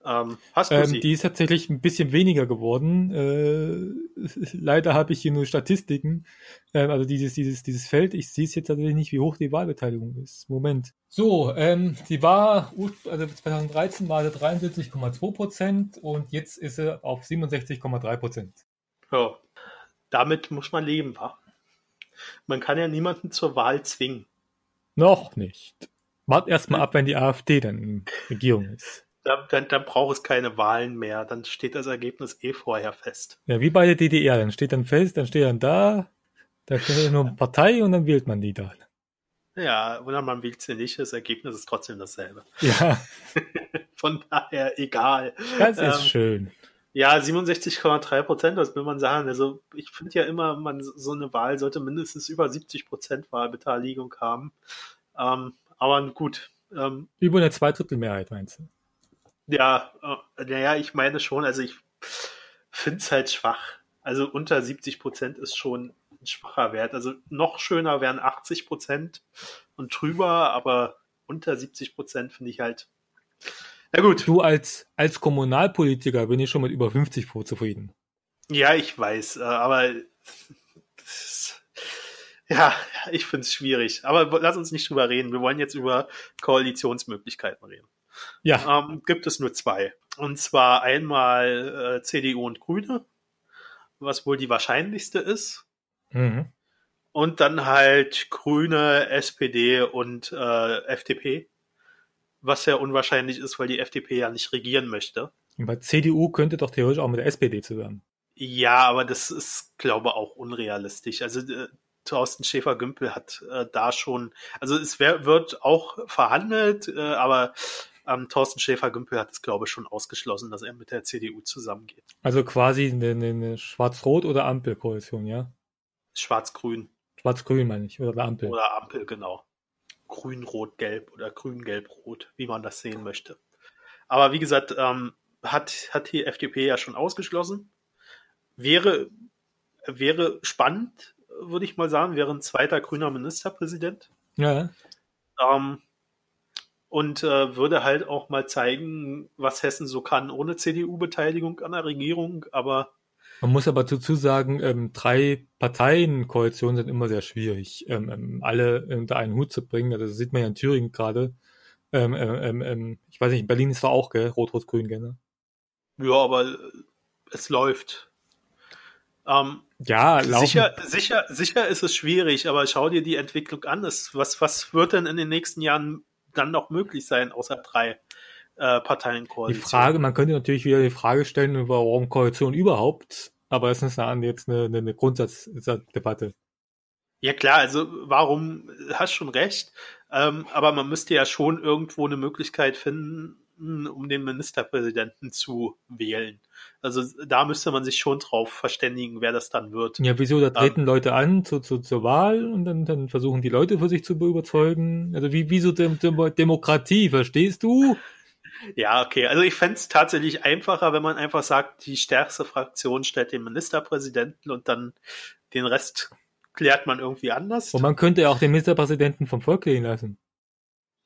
Speaker 2: Ähm, hast du
Speaker 1: ähm,
Speaker 2: sie?
Speaker 1: Die ist tatsächlich ein bisschen weniger geworden. Äh, [LAUGHS] leider habe ich hier nur Statistiken. Äh, also dieses, dieses, dieses Feld. Ich sehe es jetzt tatsächlich nicht, wie hoch die Wahlbeteiligung ist. Moment. So, ähm, die war, also 2013 war sie 73,2 Prozent und jetzt ist sie auf 67,3 Prozent.
Speaker 2: Ja, damit muss man leben, wa? Man kann ja niemanden zur Wahl zwingen.
Speaker 1: Noch nicht. Wart erst mal ab, wenn die AfD dann in Regierung ist.
Speaker 2: Dann, dann, dann braucht es keine Wahlen mehr. Dann steht das Ergebnis eh vorher fest.
Speaker 1: Ja, wie bei der DDR. Dann steht dann fest, dann steht dann da, da steht nur eine Partei und dann wählt man die dann.
Speaker 2: Ja, oder man wählt sie nicht, das Ergebnis ist trotzdem dasselbe.
Speaker 1: Ja. [LAUGHS]
Speaker 2: Von daher egal.
Speaker 1: Das ist ähm, schön.
Speaker 2: Ja, 67,3 Prozent, was will man sagen? Also ich finde ja immer, man so eine Wahl sollte mindestens über 70 Prozent Wahlbeteiligung haben. Ähm, aber gut. Ähm,
Speaker 1: über eine Zweidrittelmehrheit meinst du?
Speaker 2: Ja, äh, naja, ich meine schon, also ich finde es halt schwach. Also unter 70 Prozent ist schon ein schwacher Wert. Also noch schöner wären 80 Prozent und drüber, aber unter 70 Prozent finde ich halt
Speaker 1: na gut. Du als, als Kommunalpolitiker bin ich schon mit über 50 Pro zufrieden.
Speaker 2: Ja, ich weiß, äh, aber ja, ich finde es schwierig. Aber lass uns nicht drüber reden. Wir wollen jetzt über Koalitionsmöglichkeiten reden.
Speaker 1: Ja.
Speaker 2: Ähm, gibt es nur zwei. Und zwar einmal äh, CDU und Grüne, was wohl die wahrscheinlichste ist.
Speaker 1: Mhm.
Speaker 2: Und dann halt Grüne, SPD und äh, FDP was ja unwahrscheinlich ist, weil die FDP ja nicht regieren möchte.
Speaker 1: Und bei CDU könnte doch theoretisch auch mit der SPD zusammen.
Speaker 2: Ja, aber das ist, glaube ich, auch unrealistisch. Also äh, Thorsten Schäfer-Gümbel hat äh, da schon, also es wär, wird auch verhandelt, äh, aber ähm, Thorsten Schäfer-Gümbel hat es, glaube ich, schon ausgeschlossen, dass er mit der CDU zusammengeht.
Speaker 1: Also quasi eine, eine Schwarz-Rot- oder Ampelkoalition, ja?
Speaker 2: Schwarz-Grün.
Speaker 1: Schwarz-Grün meine ich, oder Ampel.
Speaker 2: Oder Ampel, genau. Grün-Rot-Gelb oder Grün-Gelb-Rot, wie man das sehen möchte. Aber wie gesagt, ähm, hat, hat die FDP ja schon ausgeschlossen. Wäre, wäre spannend, würde ich mal sagen, wäre ein zweiter grüner Ministerpräsident.
Speaker 1: Ja.
Speaker 2: Ähm, und äh, würde halt auch mal zeigen, was Hessen so kann ohne CDU-Beteiligung an der Regierung. Aber
Speaker 1: man muss aber dazu sagen, ähm, drei Parteien-Koalitionen sind immer sehr schwierig, ähm, ähm, alle unter einen Hut zu bringen. Also das sieht man ja in Thüringen gerade. Ähm, ähm, ähm, ich weiß nicht, in Berlin ist da auch, gell? Rot-Rot-Grün, gell? Ne?
Speaker 2: Ja, aber es läuft.
Speaker 1: Ähm, ja,
Speaker 2: laufen. sicher, sicher, sicher ist es schwierig, aber schau dir die Entwicklung an. Es, was, was wird denn in den nächsten Jahren dann noch möglich sein, außer drei äh, Parteienkoalitionen?
Speaker 1: Die Frage, man könnte natürlich wieder die Frage stellen, warum Koalition überhaupt, aber es ist eine, jetzt eine, eine Grundsatzdebatte.
Speaker 2: Ja klar, also warum, hast schon recht, ähm, aber man müsste ja schon irgendwo eine Möglichkeit finden, um den Ministerpräsidenten zu wählen. Also da müsste man sich schon drauf verständigen, wer das dann wird.
Speaker 1: Ja, wieso? Da treten ähm, Leute an zu, zu, zur Wahl und dann, dann versuchen die Leute für sich zu überzeugen. Also wie, wie so Dem Dem Demokratie, verstehst du?
Speaker 2: Ja, okay. Also ich fände es tatsächlich einfacher, wenn man einfach sagt, die stärkste Fraktion stellt den Ministerpräsidenten und dann den Rest klärt man irgendwie anders.
Speaker 1: Und man könnte ja auch den Ministerpräsidenten vom Volk wählen lassen.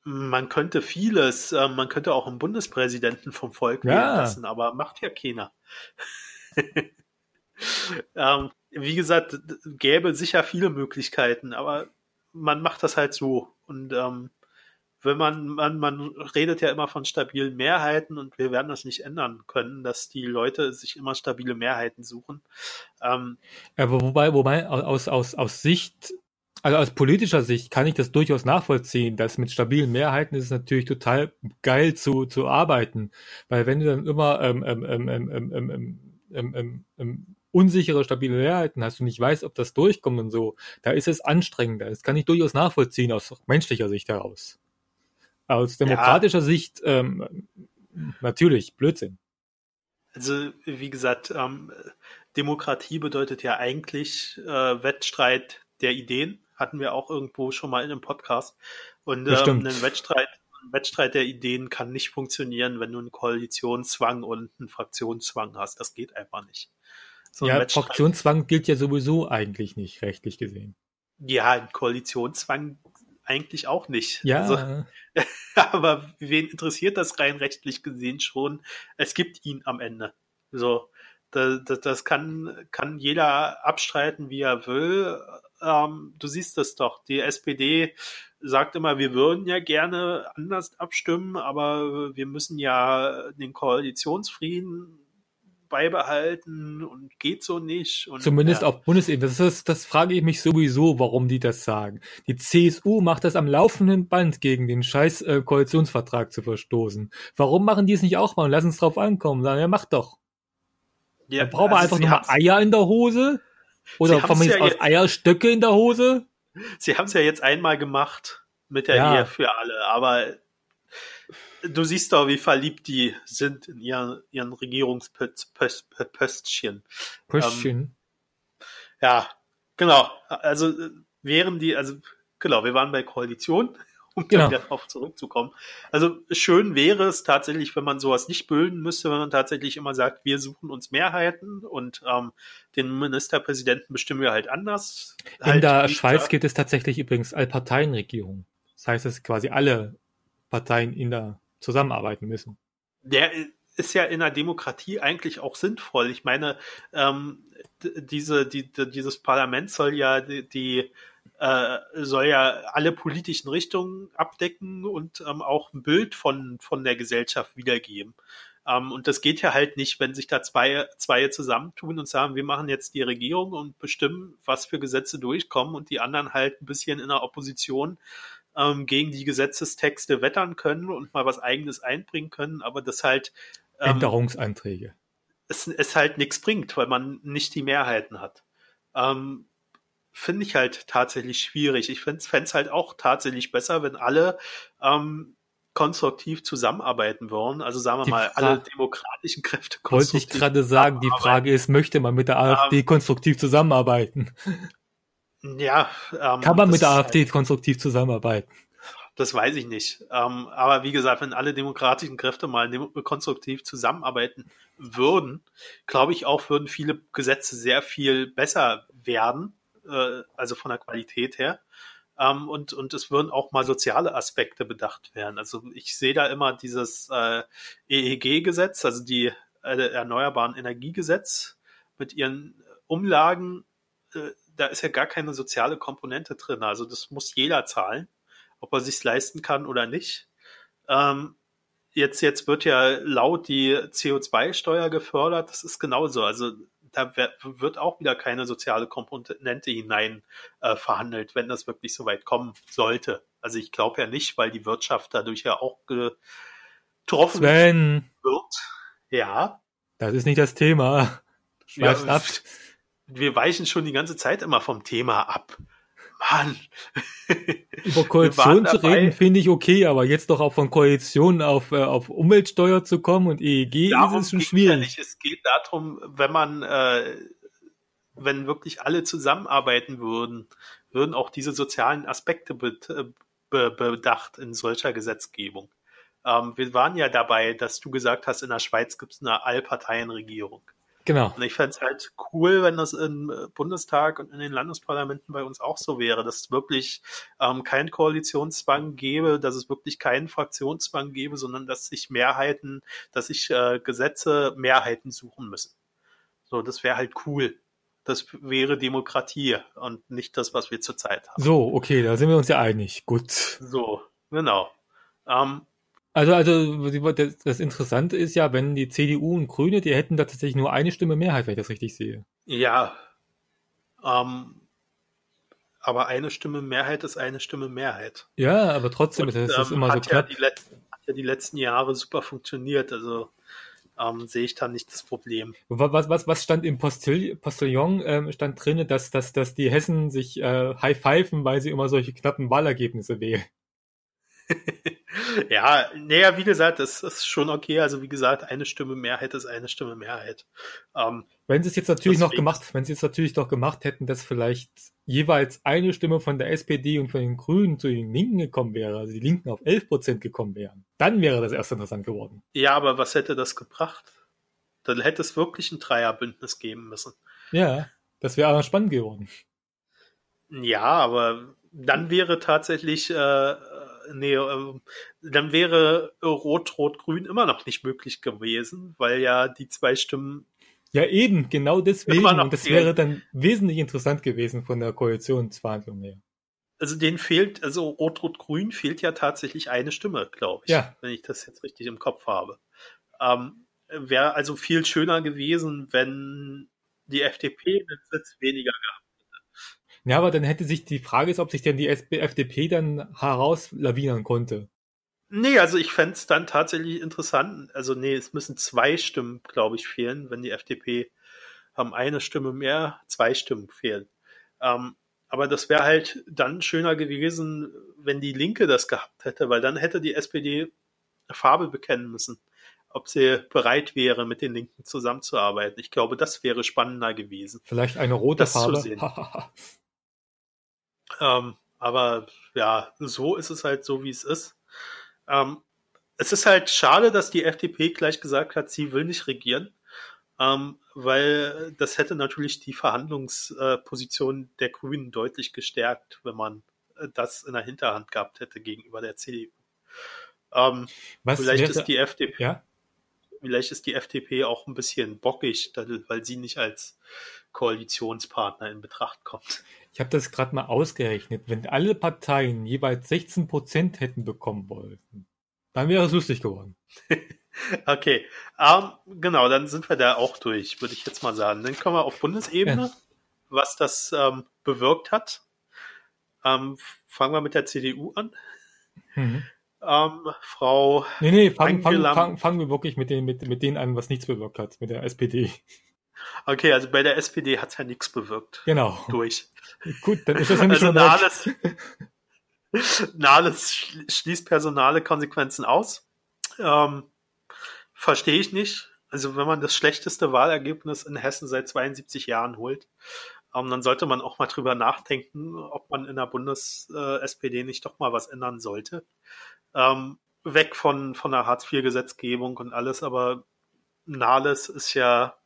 Speaker 2: Man könnte vieles, äh, man könnte auch einen Bundespräsidenten vom Volk wählen ja. lassen, aber macht ja keiner. [LAUGHS] ähm, wie gesagt, gäbe sicher viele Möglichkeiten, aber man macht das halt so. Und ähm, wenn man, man, man redet ja immer von stabilen Mehrheiten und wir werden das nicht ändern können, dass die Leute sich immer stabile Mehrheiten suchen.
Speaker 1: Ähm, aber wobei, wobei aus, aus, aus Sicht also aus politischer Sicht kann ich das durchaus nachvollziehen, dass mit stabilen Mehrheiten ist es natürlich total geil zu, zu arbeiten. Weil wenn du dann immer ähm, ähm, ähm, unsichere, stabile Mehrheiten hast und nicht weißt, ob das durchkommt und so, da ist es anstrengender. Das kann ich durchaus nachvollziehen aus menschlicher Sicht heraus. Aus demokratischer ja. Sicht natürlich Blödsinn.
Speaker 2: Also, wie gesagt, ähm, Demokratie bedeutet ja eigentlich äh, Wettstreit der Ideen hatten wir auch irgendwo schon mal in einem Podcast. Und ähm, ein Wettstreit, ein Wettstreit der Ideen kann nicht funktionieren, wenn du einen Koalitionszwang und einen Fraktionszwang hast. Das geht einfach nicht.
Speaker 1: So ja, Fraktionszwang gilt ja sowieso eigentlich nicht, rechtlich gesehen.
Speaker 2: Ja, ein Koalitionszwang eigentlich auch nicht.
Speaker 1: Ja.
Speaker 2: Also, [LAUGHS] aber wen interessiert das rein rechtlich gesehen schon? Es gibt ihn am Ende. So, das, das, das kann, kann jeder abstreiten, wie er will ähm, du siehst es doch, die SPD sagt immer, wir würden ja gerne anders abstimmen, aber wir müssen ja den Koalitionsfrieden beibehalten und geht so nicht. Und,
Speaker 1: Zumindest ja. auf Bundesebene. Das, ist, das frage ich mich sowieso, warum die das sagen. Die CSU macht das am laufenden Band gegen den scheiß äh, Koalitionsvertrag zu verstoßen. Warum machen die es nicht auch mal und lassen es drauf ankommen? Sagen, ja, mach doch. Ja, da brauchen wir also einfach nochmal Eier in der Hose oder wir jetzt ja Eierstöcke in der Hose?
Speaker 2: Sie haben es ja jetzt einmal gemacht mit der ja. Ehe für alle, aber du siehst doch, wie verliebt die sind in ihren, ihren Regierungspöstchen.
Speaker 1: Pöstchen. Ähm,
Speaker 2: ja, genau. Also wären die, also genau, wir waren bei Koalition um genau. wieder darauf zurückzukommen. Also schön wäre es tatsächlich, wenn man sowas nicht bilden müsste, wenn man tatsächlich immer sagt, wir suchen uns Mehrheiten und ähm, den Ministerpräsidenten bestimmen wir halt anders.
Speaker 1: In
Speaker 2: halt
Speaker 1: der Schweiz da. gibt es tatsächlich übrigens Allparteienregierung. Das heißt, dass quasi alle Parteien in der zusammenarbeiten müssen.
Speaker 2: Der ist ja in der Demokratie eigentlich auch sinnvoll. Ich meine, ähm, diese, die, dieses Parlament soll ja die, die äh, soll ja alle politischen Richtungen abdecken und ähm, auch ein Bild von, von der Gesellschaft wiedergeben. Ähm, und das geht ja halt nicht, wenn sich da zwei, zwei zusammentun und sagen, wir machen jetzt die Regierung und bestimmen, was für Gesetze durchkommen und die anderen halt ein bisschen in der Opposition ähm, gegen die Gesetzestexte wettern können und mal was eigenes einbringen können, aber das halt ähm,
Speaker 1: Änderungsanträge.
Speaker 2: Es, es halt nichts bringt, weil man nicht die Mehrheiten hat. Ähm, Finde ich halt tatsächlich schwierig. Ich fände es halt auch tatsächlich besser, wenn alle ähm, konstruktiv zusammenarbeiten wollen. Also sagen wir die mal, alle demokratischen Kräfte
Speaker 1: konstruktiv Wollte ich gerade sagen, die Frage ist, möchte man mit der AfD ähm, konstruktiv zusammenarbeiten?
Speaker 2: Ja.
Speaker 1: Ähm, Kann man mit der AfD halt, konstruktiv zusammenarbeiten?
Speaker 2: Das weiß ich nicht. Ähm, aber wie gesagt, wenn alle demokratischen Kräfte mal konstruktiv zusammenarbeiten würden, glaube ich auch, würden viele Gesetze sehr viel besser werden, äh, also von der Qualität her. Ähm, und, und es würden auch mal soziale Aspekte bedacht werden. Also ich sehe da immer dieses äh, EEG-Gesetz, also die äh, Erneuerbaren Energiegesetz mit ihren Umlagen, äh, da ist ja gar keine soziale Komponente drin. Also das muss jeder zahlen, ob er sich leisten kann oder nicht. Ähm, jetzt, jetzt wird ja laut die CO2-Steuer gefördert. Das ist genauso. Also da wird auch wieder keine soziale Komponente hinein äh, verhandelt, wenn das wirklich so weit kommen sollte. Also ich glaube ja nicht, weil die Wirtschaft dadurch ja auch getroffen
Speaker 1: Sven.
Speaker 2: wird. Ja.
Speaker 1: Das ist nicht das Thema.
Speaker 2: Schweifst ja, ab wir weichen schon die ganze Zeit immer vom Thema ab. Mann.
Speaker 1: Über Koalition zu reden finde ich okay, aber jetzt doch auch von Koalition auf, äh, auf Umweltsteuer zu kommen und EEG
Speaker 2: darum
Speaker 1: ist es schon schwierig.
Speaker 2: Ja es geht darum, wenn man, äh, wenn wirklich alle zusammenarbeiten würden, würden auch diese sozialen Aspekte be be bedacht in solcher Gesetzgebung. Ähm, wir waren ja dabei, dass du gesagt hast, in der Schweiz gibt es eine Allparteienregierung.
Speaker 1: Genau.
Speaker 2: Und ich fände es halt cool, wenn das im äh, Bundestag und in den Landesparlamenten bei uns auch so wäre, dass es wirklich ähm, keinen Koalitionszwang gäbe, dass es wirklich keinen Fraktionszwang gäbe, sondern dass sich Mehrheiten, dass sich äh, Gesetze Mehrheiten suchen müssen. So, das wäre halt cool. Das wäre Demokratie und nicht das, was wir zurzeit haben.
Speaker 1: So, okay, da sind wir uns ja einig. Gut.
Speaker 2: So, genau. Ähm,
Speaker 1: also, also das Interessante ist ja, wenn die CDU und Grüne, die hätten da tatsächlich nur eine Stimme Mehrheit, wenn ich das richtig sehe.
Speaker 2: Ja. Ähm, aber eine Stimme Mehrheit ist eine Stimme Mehrheit.
Speaker 1: Ja, aber trotzdem und, ist das ähm, immer so knapp.
Speaker 2: Ja die letzten, hat ja die letzten Jahre super funktioniert, also ähm, sehe ich da nicht das Problem.
Speaker 1: Was, was, was stand im Postil Postillon? Ähm, stand drin, dass, dass, dass die Hessen sich äh, high-pfeifen, weil sie immer solche knappen Wahlergebnisse wählen. [LAUGHS]
Speaker 2: ja, naja, wie gesagt, das ist schon okay. Also wie gesagt, eine Stimme Mehrheit ist eine Stimme Mehrheit.
Speaker 1: Ähm, wenn sie es jetzt natürlich noch gemacht, wenn sie es natürlich noch gemacht hätten, dass vielleicht jeweils eine Stimme von der SPD und von den Grünen zu den Linken gekommen wäre, also die Linken auf 11 Prozent gekommen wären, dann wäre das erst interessant geworden.
Speaker 2: Ja, aber was hätte das gebracht? Dann hätte es wirklich ein Dreierbündnis geben müssen.
Speaker 1: Ja, das wäre aber spannend geworden.
Speaker 2: Ja, aber dann wäre tatsächlich äh, nee, äh, dann wäre Rot-Rot-Grün immer noch nicht möglich gewesen, weil ja die zwei Stimmen.
Speaker 1: Ja, eben, genau deswegen. Und das wäre dann wesentlich interessant gewesen von der Koalitionsverhandlung her.
Speaker 2: Also denen fehlt, also Rot-Rot-Grün fehlt ja tatsächlich eine Stimme, glaube ich,
Speaker 1: ja.
Speaker 2: wenn ich das jetzt richtig im Kopf habe. Ähm, wäre also viel schöner gewesen, wenn die FDP einen Sitz weniger gehabt
Speaker 1: ja, aber dann hätte sich die Frage ist, ob sich denn die FDP dann herauslawinern konnte.
Speaker 2: Nee, also ich fände es dann tatsächlich interessant. Also nee, es müssen zwei Stimmen, glaube ich, fehlen, wenn die FDP haben eine Stimme mehr, zwei Stimmen fehlen. Ähm, aber das wäre halt dann schöner gewesen, wenn die Linke das gehabt hätte, weil dann hätte die SPD Farbe bekennen müssen, ob sie bereit wäre, mit den Linken zusammenzuarbeiten. Ich glaube, das wäre spannender gewesen.
Speaker 1: Vielleicht eine rote Farbe. [LAUGHS]
Speaker 2: Ähm, aber ja, so ist es halt so, wie es ist. Ähm, es ist halt schade, dass die FDP gleich gesagt hat, sie will nicht regieren, ähm, weil das hätte natürlich die Verhandlungsposition der Grünen deutlich gestärkt, wenn man äh, das in der Hinterhand gehabt hätte gegenüber der CDU. Ähm, vielleicht wäre, ist die FDP,
Speaker 1: ja?
Speaker 2: Vielleicht ist die FDP auch ein bisschen bockig, weil sie nicht als Koalitionspartner in Betracht kommt.
Speaker 1: Ich habe das gerade mal ausgerechnet. Wenn alle Parteien jeweils 16 Prozent hätten bekommen wollten, dann wäre es lustig geworden. [LAUGHS]
Speaker 2: okay, um, ähm, genau, dann sind wir da auch durch, würde ich jetzt mal sagen. Dann kommen wir auf Bundesebene, ja. was das ähm, bewirkt hat. Ähm, fangen wir mit der CDU an. Mhm. Ähm, Frau.
Speaker 1: Nee, nee, fangen fang, fang, fang wir wirklich mit, den, mit, mit denen an, was nichts bewirkt hat, mit der SPD.
Speaker 2: Okay, also bei der SPD hat es ja nichts bewirkt.
Speaker 1: Genau.
Speaker 2: Durch.
Speaker 1: Gut, dann ist das nämlich
Speaker 2: also
Speaker 1: schon
Speaker 2: Nahles, Nahles schließt personale Konsequenzen aus. Ähm, Verstehe ich nicht. Also wenn man das schlechteste Wahlergebnis in Hessen seit 72 Jahren holt, ähm, dann sollte man auch mal drüber nachdenken, ob man in der Bundes-SPD äh, nicht doch mal was ändern sollte. Ähm, weg von, von der Hartz-IV-Gesetzgebung und alles, aber Nahles ist ja,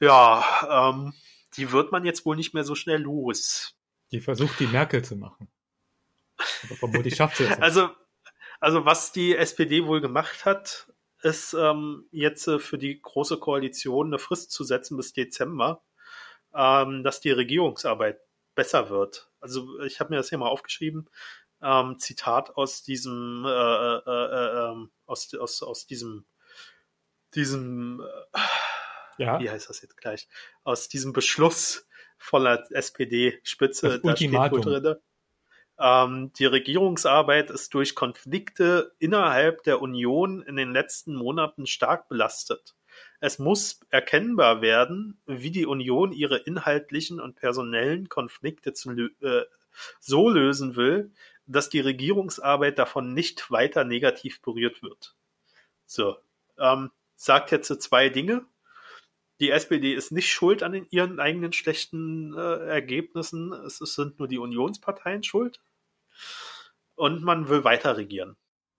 Speaker 2: ja, ähm, die wird man jetzt wohl nicht mehr so schnell los.
Speaker 1: Die versucht, die Merkel zu machen. Aber vermutlich schafft sie es. [LAUGHS]
Speaker 2: Also, also was die SPD wohl gemacht hat, ist ähm, jetzt äh, für die große Koalition eine Frist zu setzen bis Dezember, ähm, dass die Regierungsarbeit besser wird. Also ich habe mir das hier mal aufgeschrieben. Ähm, Zitat aus diesem äh, äh, äh, ähm, aus, aus, aus diesem diesem äh, ja. wie heißt das jetzt gleich aus diesem Beschluss von der SPD-Spitze
Speaker 1: da steht wohl drin,
Speaker 2: ähm, die Regierungsarbeit ist durch Konflikte innerhalb der Union in den letzten Monaten stark belastet. Es muss erkennbar werden, wie die Union ihre inhaltlichen und personellen Konflikte zu, äh, so lösen will, dass die Regierungsarbeit davon nicht weiter negativ berührt wird. So, ähm, sagt jetzt zwei Dinge. Die SPD ist nicht schuld an den, ihren eigenen schlechten äh, Ergebnissen. Es, es sind nur die Unionsparteien schuld. Und man will weiter regieren.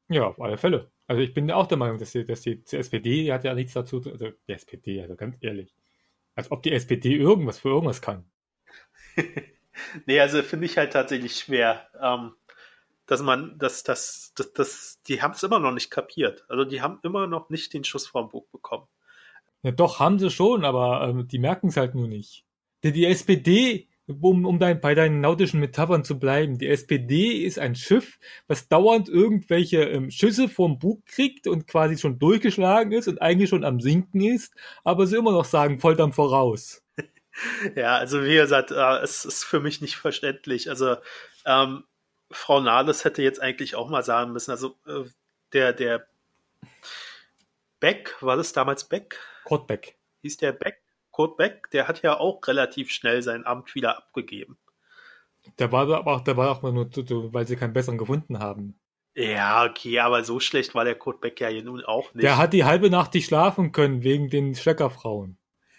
Speaker 1: Ja, auf alle Fälle. Also ich bin auch der Meinung, dass die, dass die, die SPD die hat ja nichts dazu, also die SPD, also ganz ehrlich. Als ob die SPD irgendwas für irgendwas kann. [LAUGHS]
Speaker 2: nee, also finde ich halt tatsächlich schwer, ähm, dass man, dass, dass, dass, dass die haben es immer noch nicht kapiert. Also die haben immer noch nicht den Schuss vom Bug bekommen.
Speaker 1: Ja, doch, haben sie schon, aber ähm, die merken es halt nur nicht. Die, die SPD, um, um dein, bei deinen nautischen Metaphern zu bleiben, die SPD ist ein Schiff, was dauernd irgendwelche ähm, Schüsse vom Bug kriegt und quasi schon durchgeschlagen ist und eigentlich schon am Sinken ist, aber sie immer noch sagen, Volldampf voraus. [LAUGHS]
Speaker 2: Ja, also wie gesagt, äh, es ist für mich nicht verständlich. Also ähm, Frau Nahles hätte jetzt eigentlich auch mal sagen müssen, also äh, der, der Beck, war das damals Beck?
Speaker 1: Kurt Beck.
Speaker 2: Hieß der Beck? Kurt Beck, der hat ja auch relativ schnell sein Amt wieder abgegeben.
Speaker 1: Der war aber auch, der war auch nur, weil sie keinen besseren gefunden haben.
Speaker 2: Ja, okay, aber so schlecht war der Kurt Beck ja nun auch nicht.
Speaker 1: Der hat die halbe Nacht nicht schlafen können wegen den Schleckerfrauen.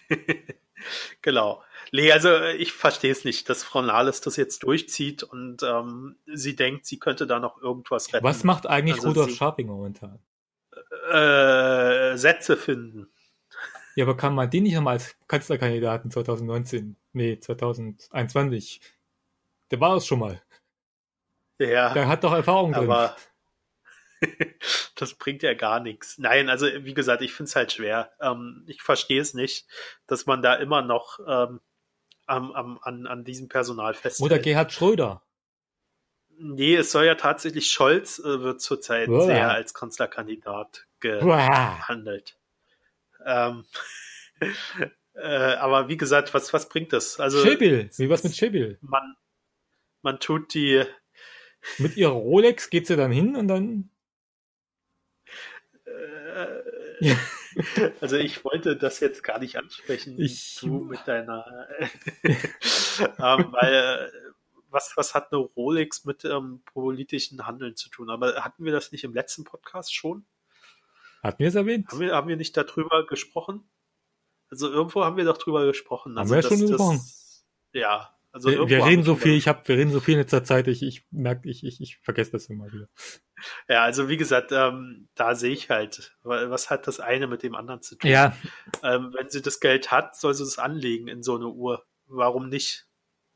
Speaker 1: [LAUGHS] [LAUGHS]
Speaker 2: genau. Nee, also ich verstehe es nicht, dass Frau Nahles das jetzt durchzieht und ähm, sie denkt, sie könnte da noch irgendwas
Speaker 1: retten. Was macht eigentlich also Rudolf Scharping momentan?
Speaker 2: Äh, Sätze finden.
Speaker 1: Ja, aber kann man den nicht nochmal als Kanzlerkandidaten 2019, nee, 2021? Der war es schon mal.
Speaker 2: Ja.
Speaker 1: Der hat doch Erfahrung drin. Aber [LAUGHS]
Speaker 2: das bringt ja gar nichts. Nein, also wie gesagt, ich finde es halt schwer. Ähm, ich verstehe es nicht, dass man da immer noch ähm, am, am, an, an diesem Personal festhält.
Speaker 1: Oder Gerhard Schröder.
Speaker 2: Nee, es soll ja tatsächlich Scholz äh, wird zurzeit Uah. sehr als Kanzlerkandidat gehandelt. Ähm, [LAUGHS] äh, aber wie gesagt, was, was bringt das? Also,
Speaker 1: Schäbil, wie was mit Schäbil?
Speaker 2: Man, man tut die.
Speaker 1: Mit ihrer Rolex geht sie dann hin und dann.
Speaker 2: Äh, [LAUGHS] also ich wollte das jetzt gar nicht ansprechen,
Speaker 1: ich,
Speaker 2: du mit deiner, [LAUGHS] ähm, weil äh, was, was hat eine Rolex mit ähm, politischen Handeln zu tun? Aber hatten wir das nicht im letzten Podcast schon?
Speaker 1: Hatten wir es erwähnt?
Speaker 2: Haben wir, haben wir nicht darüber gesprochen? Also irgendwo haben wir doch drüber gesprochen.
Speaker 1: Also
Speaker 2: haben
Speaker 1: wir das, schon gesprochen?
Speaker 2: Das, ja. Also
Speaker 1: wir, wir reden so viel, ich hab, wir reden so viel in letzter Zeit, ich, ich merke, ich, ich, ich vergesse das immer wieder. [LAUGHS]
Speaker 2: Ja, also wie gesagt, ähm, da sehe ich halt, was hat das eine mit dem anderen zu tun?
Speaker 1: Ja.
Speaker 2: Ähm, wenn sie das Geld hat, soll sie es anlegen in so eine Uhr. Warum nicht?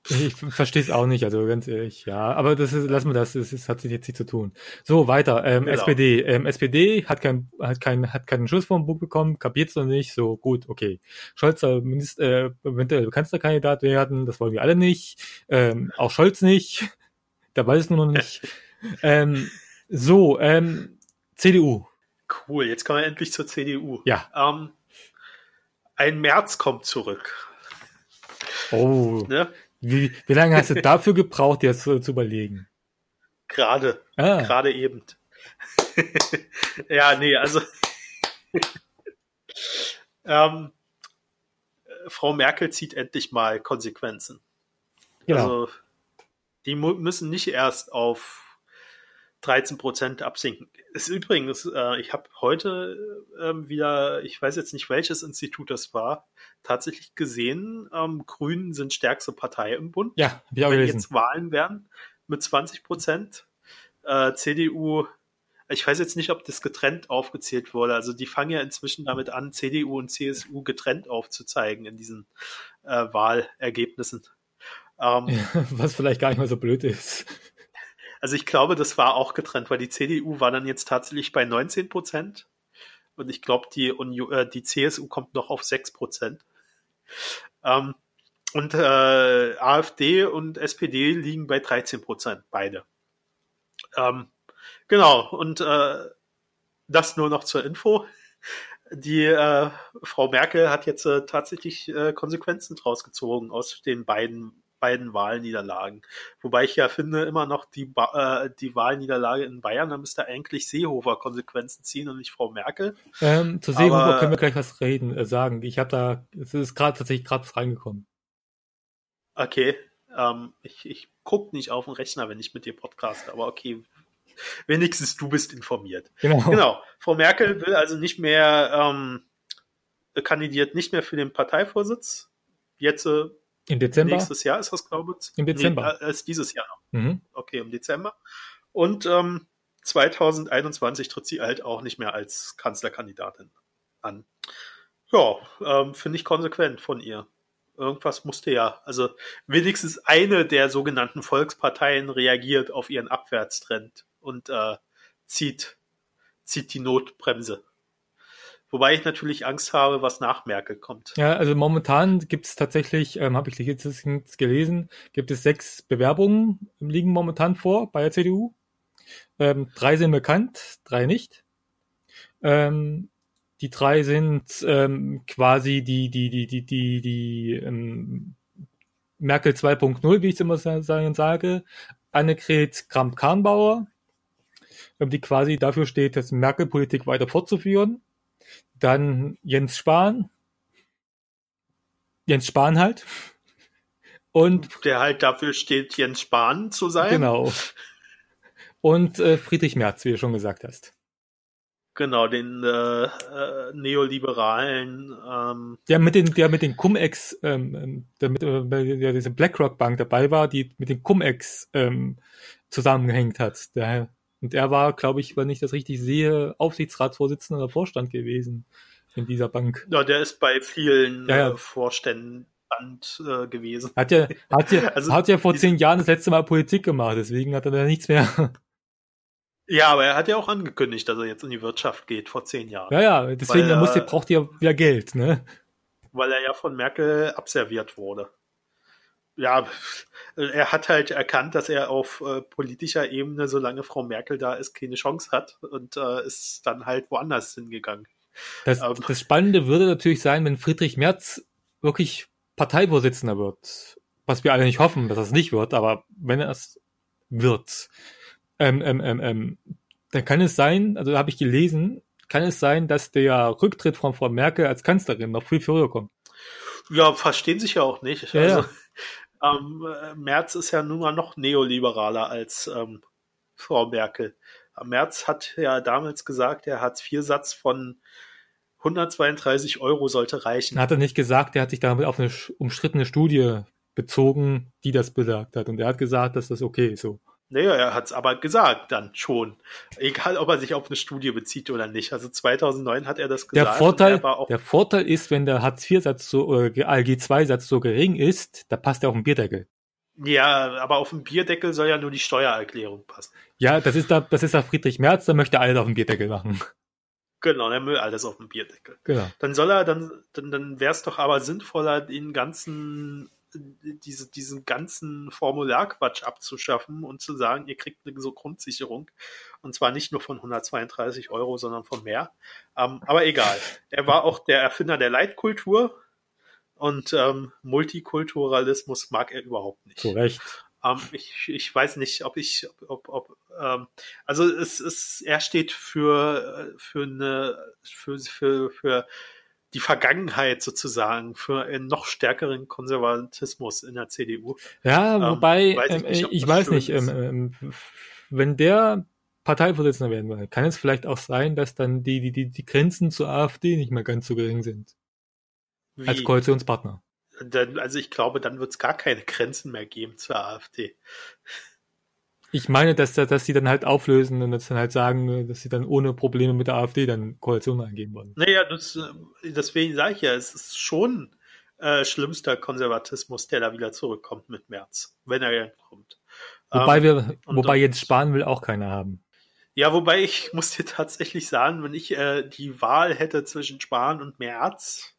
Speaker 1: Ich verstehe es auch nicht, also ganz ehrlich, ja. Aber das ist, lass mal das, das ist, hat jetzt nichts zu tun. So, weiter. Ähm, genau. SPD. Ähm, SPD hat kein, hat kein, hat keinen Schuss vom Buch bekommen, kapiert's noch nicht. So, gut, okay. Scholz soll Minister, äh, eventuell Kanzlerkandidat werden, das wollen wir alle nicht. Ähm, auch Scholz nicht. [LAUGHS] Da weiß es nur noch nicht. [LAUGHS] ähm, so, ähm, CDU.
Speaker 2: Cool, jetzt kommen wir endlich zur CDU.
Speaker 1: Ja.
Speaker 2: Ähm, ein März kommt zurück.
Speaker 1: Oh. Ne? Wie, wie lange hast du dafür gebraucht, jetzt zu, zu überlegen?
Speaker 2: Gerade. Ah. Gerade eben. [LAUGHS] ja, nee, also. [LAUGHS] ähm, Frau Merkel zieht endlich mal Konsequenzen. Genau. Also, die müssen nicht erst auf 13 Prozent absinken. Ist übrigens, äh, ich habe heute äh, wieder, ich weiß jetzt nicht welches Institut das war, tatsächlich gesehen, ähm, Grünen sind stärkste Partei im Bund.
Speaker 1: Ja,
Speaker 2: wir Wenn gelesen. jetzt Wahlen werden mit 20 Prozent, äh, CDU, ich weiß jetzt nicht, ob das getrennt aufgezählt wurde. Also die fangen ja inzwischen damit an, CDU und CSU getrennt aufzuzeigen in diesen äh, Wahlergebnissen.
Speaker 1: Ähm, [LAUGHS] was vielleicht gar nicht mal so blöd ist.
Speaker 2: Also ich glaube, das war auch getrennt, weil die CDU war dann jetzt tatsächlich bei 19 Prozent und ich glaube, die, äh, die CSU kommt noch auf 6 Prozent. Ähm, und äh, AfD und SPD liegen bei 13 Prozent, beide. Ähm, genau, und äh, das nur noch zur Info. Die äh, Frau Merkel hat jetzt äh, tatsächlich äh, Konsequenzen draus gezogen aus den beiden beiden Wahlniederlagen. Wobei ich ja finde, immer noch die, ba äh, die Wahlniederlage in Bayern, da müsste eigentlich Seehofer Konsequenzen ziehen und nicht Frau Merkel.
Speaker 1: Ähm, zu Seehofer Aber, können wir gleich was reden, äh, sagen. Ich habe da, es ist gerade tatsächlich gerade reingekommen.
Speaker 2: Okay, ähm, ich, ich gucke nicht auf den Rechner, wenn ich mit dir podcaste, aber okay, wenigstens du bist informiert. Genau. genau. Frau Merkel will also nicht mehr, ähm, kandidiert nicht mehr für den Parteivorsitz. Jetzt äh,
Speaker 1: im Dezember?
Speaker 2: Nächstes Jahr ist das, glaube ich.
Speaker 1: Im Dezember.
Speaker 2: Nee, äh, ist dieses Jahr noch. Mhm. Okay, im Dezember. Und ähm, 2021 tritt sie halt auch nicht mehr als Kanzlerkandidatin an. Ja, ähm, finde ich konsequent von ihr. Irgendwas musste ja, also wenigstens eine der sogenannten Volksparteien reagiert auf ihren Abwärtstrend und äh, zieht, zieht die Notbremse. Wobei ich natürlich Angst habe, was nach Merkel kommt.
Speaker 1: Ja, also momentan gibt es tatsächlich, ähm, habe ich jetzt gelesen, gibt es sechs Bewerbungen, liegen momentan vor bei der CDU. Ähm, drei sind bekannt, drei nicht. Ähm, die drei sind ähm, quasi die, die, die, die, die, die ähm, Merkel 2.0, wie ich es immer sagen sage. Annegret Kramp-Karrenbauer, ähm, die quasi dafür steht, das Merkel-Politik weiter fortzuführen dann Jens Spahn. Jens Spahn halt.
Speaker 2: Und der halt dafür steht, Jens Spahn zu sein.
Speaker 1: Genau. Und äh, Friedrich Merz, wie du schon gesagt hast.
Speaker 2: Genau, den äh, äh, neoliberalen. Ähm,
Speaker 1: der mit den, der mit den Cum-Ex, ähm, ähm der mit äh, der diese BlackRock Bank dabei war, die mit den Cum-Ex ähm, zusammengehängt hat. Der und er war, glaube ich, wenn ich das richtig sehe, Aufsichtsratsvorsitzender oder Vorstand gewesen in dieser Bank.
Speaker 2: Ja, der ist bei vielen ja, ja. Äh, Vorständen äh, gewesen.
Speaker 1: Hat ja, hat ja, [LAUGHS] also, hat ja vor zehn Jahren das letzte Mal Politik gemacht, deswegen hat er da nichts mehr.
Speaker 2: Ja, aber er hat ja auch angekündigt, dass er jetzt in die Wirtschaft geht vor zehn Jahren.
Speaker 1: Ja, ja, deswegen weil, er braucht er ja Geld, ne?
Speaker 2: Weil er ja von Merkel abserviert wurde ja, er hat halt erkannt, dass er auf äh, politischer Ebene, solange Frau Merkel da ist, keine Chance hat und äh, ist dann halt woanders hingegangen.
Speaker 1: Das, ähm, das Spannende würde natürlich sein, wenn Friedrich Merz wirklich Parteivorsitzender wird. Was wir alle nicht hoffen, dass das nicht wird, aber wenn er es wird, ähm, ähm, ähm, ähm, dann kann es sein, also habe ich gelesen, kann es sein, dass der Rücktritt von Frau Merkel als Kanzlerin noch viel früher kommt.
Speaker 2: Ja, verstehen sich ja auch nicht. Ja, also, ja. Ähm, Merz ist ja nun mal noch neoliberaler als ähm, Frau Merkel. Merz hat ja damals gesagt, der Hartz-IV-Satz von 132 Euro sollte reichen.
Speaker 1: Hat er nicht gesagt, er hat sich damit auf eine umstrittene Studie bezogen, die das besagt hat. Und er hat gesagt, dass das okay ist so.
Speaker 2: Naja, er hat es aber gesagt dann schon. Egal, ob er sich auf eine Studie bezieht oder nicht. Also 2009 hat er das
Speaker 1: gesagt. Der Vorteil, der Vorteil ist, wenn der Hartz-IV-Satz so, oder ALG-2-Satz so gering ist, da passt er auf den Bierdeckel.
Speaker 2: Ja, aber auf den Bierdeckel soll ja nur die Steuererklärung passen.
Speaker 1: Ja, das ist da, das ist da Friedrich Merz, da möchte alles auf den Bierdeckel machen.
Speaker 2: Genau, der Müll alles auf dem Bierdeckel. Genau. Dann soll er, dann, dann, dann wäre es doch aber sinnvoller, den ganzen diese, diesen ganzen Formularquatsch abzuschaffen und zu sagen, ihr kriegt eine so Grundsicherung. Und zwar nicht nur von 132 Euro, sondern von mehr. Ähm, aber egal. Er war auch der Erfinder der Leitkultur. Und ähm, Multikulturalismus mag er überhaupt nicht.
Speaker 1: Zu Recht.
Speaker 2: Ähm, ich, ich weiß nicht, ob ich, ob, ob ähm, also es ist, er steht für, für eine, für, für, für die Vergangenheit sozusagen, für einen noch stärkeren Konservatismus in der CDU.
Speaker 1: Ja, ähm, wobei, ähm, weiß ich, nicht, ich weiß nicht, ähm, ähm, wenn der Parteivorsitzender werden will, kann es vielleicht auch sein, dass dann die, die, die, die Grenzen zur AfD nicht mehr ganz so gering sind. Wie? Als Koalitionspartner.
Speaker 2: Dann, also ich glaube, dann wird es gar keine Grenzen mehr geben zur AfD.
Speaker 1: Ich meine, dass, dass sie dann halt auflösen und dann halt sagen, dass sie dann ohne Probleme mit der AfD dann Koalition eingehen wollen.
Speaker 2: Naja, das, äh, deswegen sage ich ja, es ist schon äh, schlimmster Konservatismus, der da wieder zurückkommt mit März, wenn er kommt.
Speaker 1: Wobei ähm, wir, wobei jetzt sparen will auch keiner haben.
Speaker 2: Ja, wobei ich muss dir tatsächlich sagen, wenn ich äh, die Wahl hätte zwischen Spahn und Merz,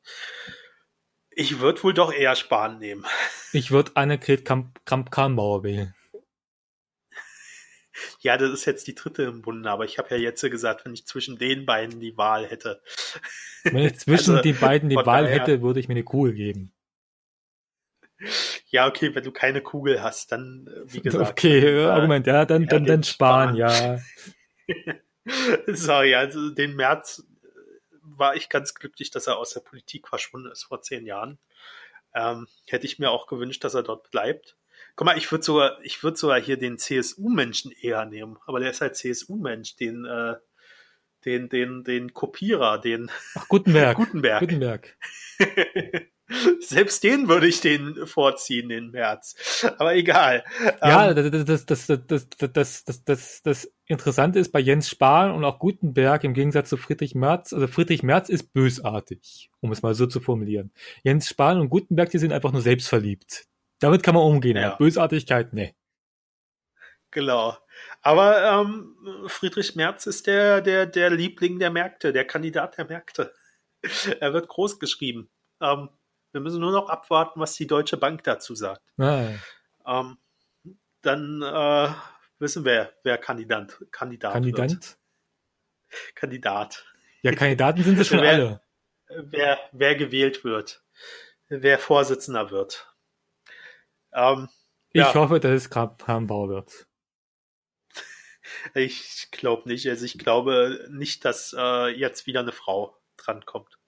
Speaker 2: ich würde wohl doch eher Spahn nehmen.
Speaker 1: Ich würde Annegret Kramp-Karrenbauer wählen.
Speaker 2: Ja, das ist jetzt die dritte im Bunde, aber ich habe ja jetzt gesagt, wenn ich zwischen den beiden die Wahl hätte.
Speaker 1: Wenn ich [LAUGHS] zwischen also, den beiden die Wahl daher, hätte, würde ich mir eine Kugel geben.
Speaker 2: Ja, okay, wenn du keine Kugel hast, dann, äh, wie gesagt.
Speaker 1: Okay, dann, Argument, ja, dann, ja, dann, dann sparen, ja. [LAUGHS]
Speaker 2: Sorry, also den März war ich ganz glücklich, dass er aus der Politik verschwunden ist vor zehn Jahren. Ähm, hätte ich mir auch gewünscht, dass er dort bleibt. Guck mal, ich würde sogar, ich würde sogar hier den CSU-Menschen eher nehmen, aber der ist halt CSU-Mensch, den, äh, den, den, den Kopierer, den
Speaker 1: Ach, Gutenberg.
Speaker 2: Gutenberg.
Speaker 1: Gutenberg.
Speaker 2: Selbst den würde ich den vorziehen, den März. Aber egal.
Speaker 1: Ja, das, das, das, das, das, das, das Interessante ist bei Jens Spahn und auch Gutenberg im Gegensatz zu Friedrich Merz, also Friedrich Merz ist bösartig, um es mal so zu formulieren. Jens Spahn und Gutenberg, die sind einfach nur selbstverliebt. Damit kann man umgehen. Ja. Bösartigkeit, nee.
Speaker 2: Genau. Aber ähm, Friedrich Merz ist der, der, der Liebling der Märkte, der Kandidat der Märkte. [LAUGHS] er wird groß geschrieben. Ähm, wir müssen nur noch abwarten, was die Deutsche Bank dazu sagt.
Speaker 1: Ah.
Speaker 2: Ähm, dann äh, wissen wir, wer Kandidat, Kandidat
Speaker 1: Kandidat?
Speaker 2: Wird. Kandidat.
Speaker 1: Ja, Kandidaten sind sie [LAUGHS] schon
Speaker 2: wer,
Speaker 1: alle.
Speaker 2: Wer, wer gewählt wird, wer Vorsitzender wird. Ähm,
Speaker 1: ich ja. hoffe, dass es Kramp-Karrenbauer wird. [LAUGHS]
Speaker 2: Ich glaube nicht. Also ich glaube nicht, dass äh, jetzt wieder eine Frau drankommt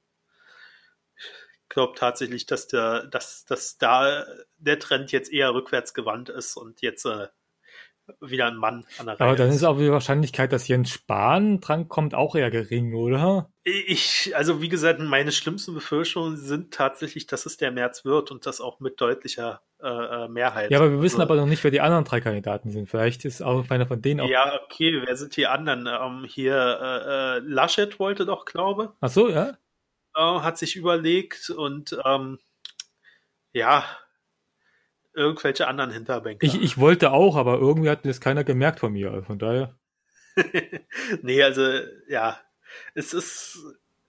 Speaker 2: glaube tatsächlich, dass der, dass, dass da der Trend jetzt eher rückwärts gewandt ist und jetzt äh, wieder ein Mann
Speaker 1: an der Reihe. Aber dann ist auch die Wahrscheinlichkeit, dass Jens Spahn drankommt, auch eher gering, oder?
Speaker 2: Ich, also wie gesagt, meine schlimmsten Befürchtungen sind tatsächlich, dass es der März wird und das auch mit deutlicher äh, äh Mehrheit.
Speaker 1: Ja, aber wir wissen also, aber noch nicht, wer die anderen drei Kandidaten sind. Vielleicht ist auch einer von denen auch.
Speaker 2: Ja, okay, wer sind die anderen? Ähm, hier, äh, äh, Laschet wollte doch, glaube.
Speaker 1: Ach so, ja
Speaker 2: äh, hat sich überlegt und ähm, ja, irgendwelche anderen Hinterbänke.
Speaker 1: Ich, ich wollte auch, aber irgendwie hat das keiner gemerkt von mir, also von daher. [LAUGHS]
Speaker 2: nee, also ja, es ist,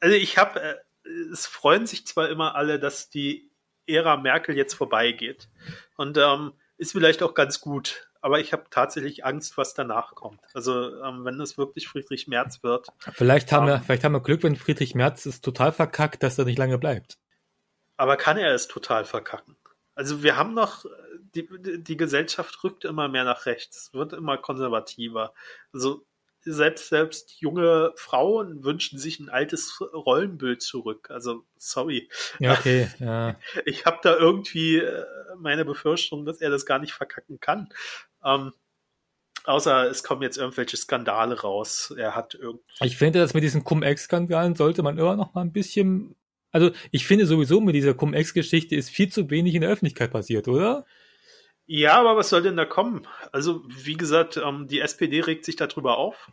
Speaker 2: also ich habe, äh, es freuen sich zwar immer alle, dass die Ära Merkel jetzt vorbeigeht und ähm, ist vielleicht auch ganz gut aber ich habe tatsächlich Angst, was danach kommt. Also ähm, wenn es wirklich Friedrich Merz wird.
Speaker 1: Vielleicht haben ähm, wir, vielleicht haben wir Glück, wenn Friedrich Merz es total verkackt, dass er nicht lange bleibt.
Speaker 2: Aber kann er es total verkacken? Also wir haben noch, die, die Gesellschaft rückt immer mehr nach rechts, wird immer konservativer. Also selbst, selbst junge Frauen wünschen sich ein altes Rollenbild zurück. Also, sorry.
Speaker 1: Ja, okay, ja. [LAUGHS]
Speaker 2: Ich habe da irgendwie äh, meine Befürchtung, dass er das gar nicht verkacken kann. Ähm, außer es kommen jetzt irgendwelche Skandale raus. Er hat irgendwie.
Speaker 1: Ich finde, dass mit diesen Cum-Ex-Skandalen sollte man immer noch mal ein bisschen. Also, ich finde sowieso mit dieser Cum-Ex-Geschichte ist viel zu wenig in der Öffentlichkeit passiert, oder?
Speaker 2: Ja, aber was soll denn da kommen? Also, wie gesagt, ähm, die SPD regt sich darüber auf.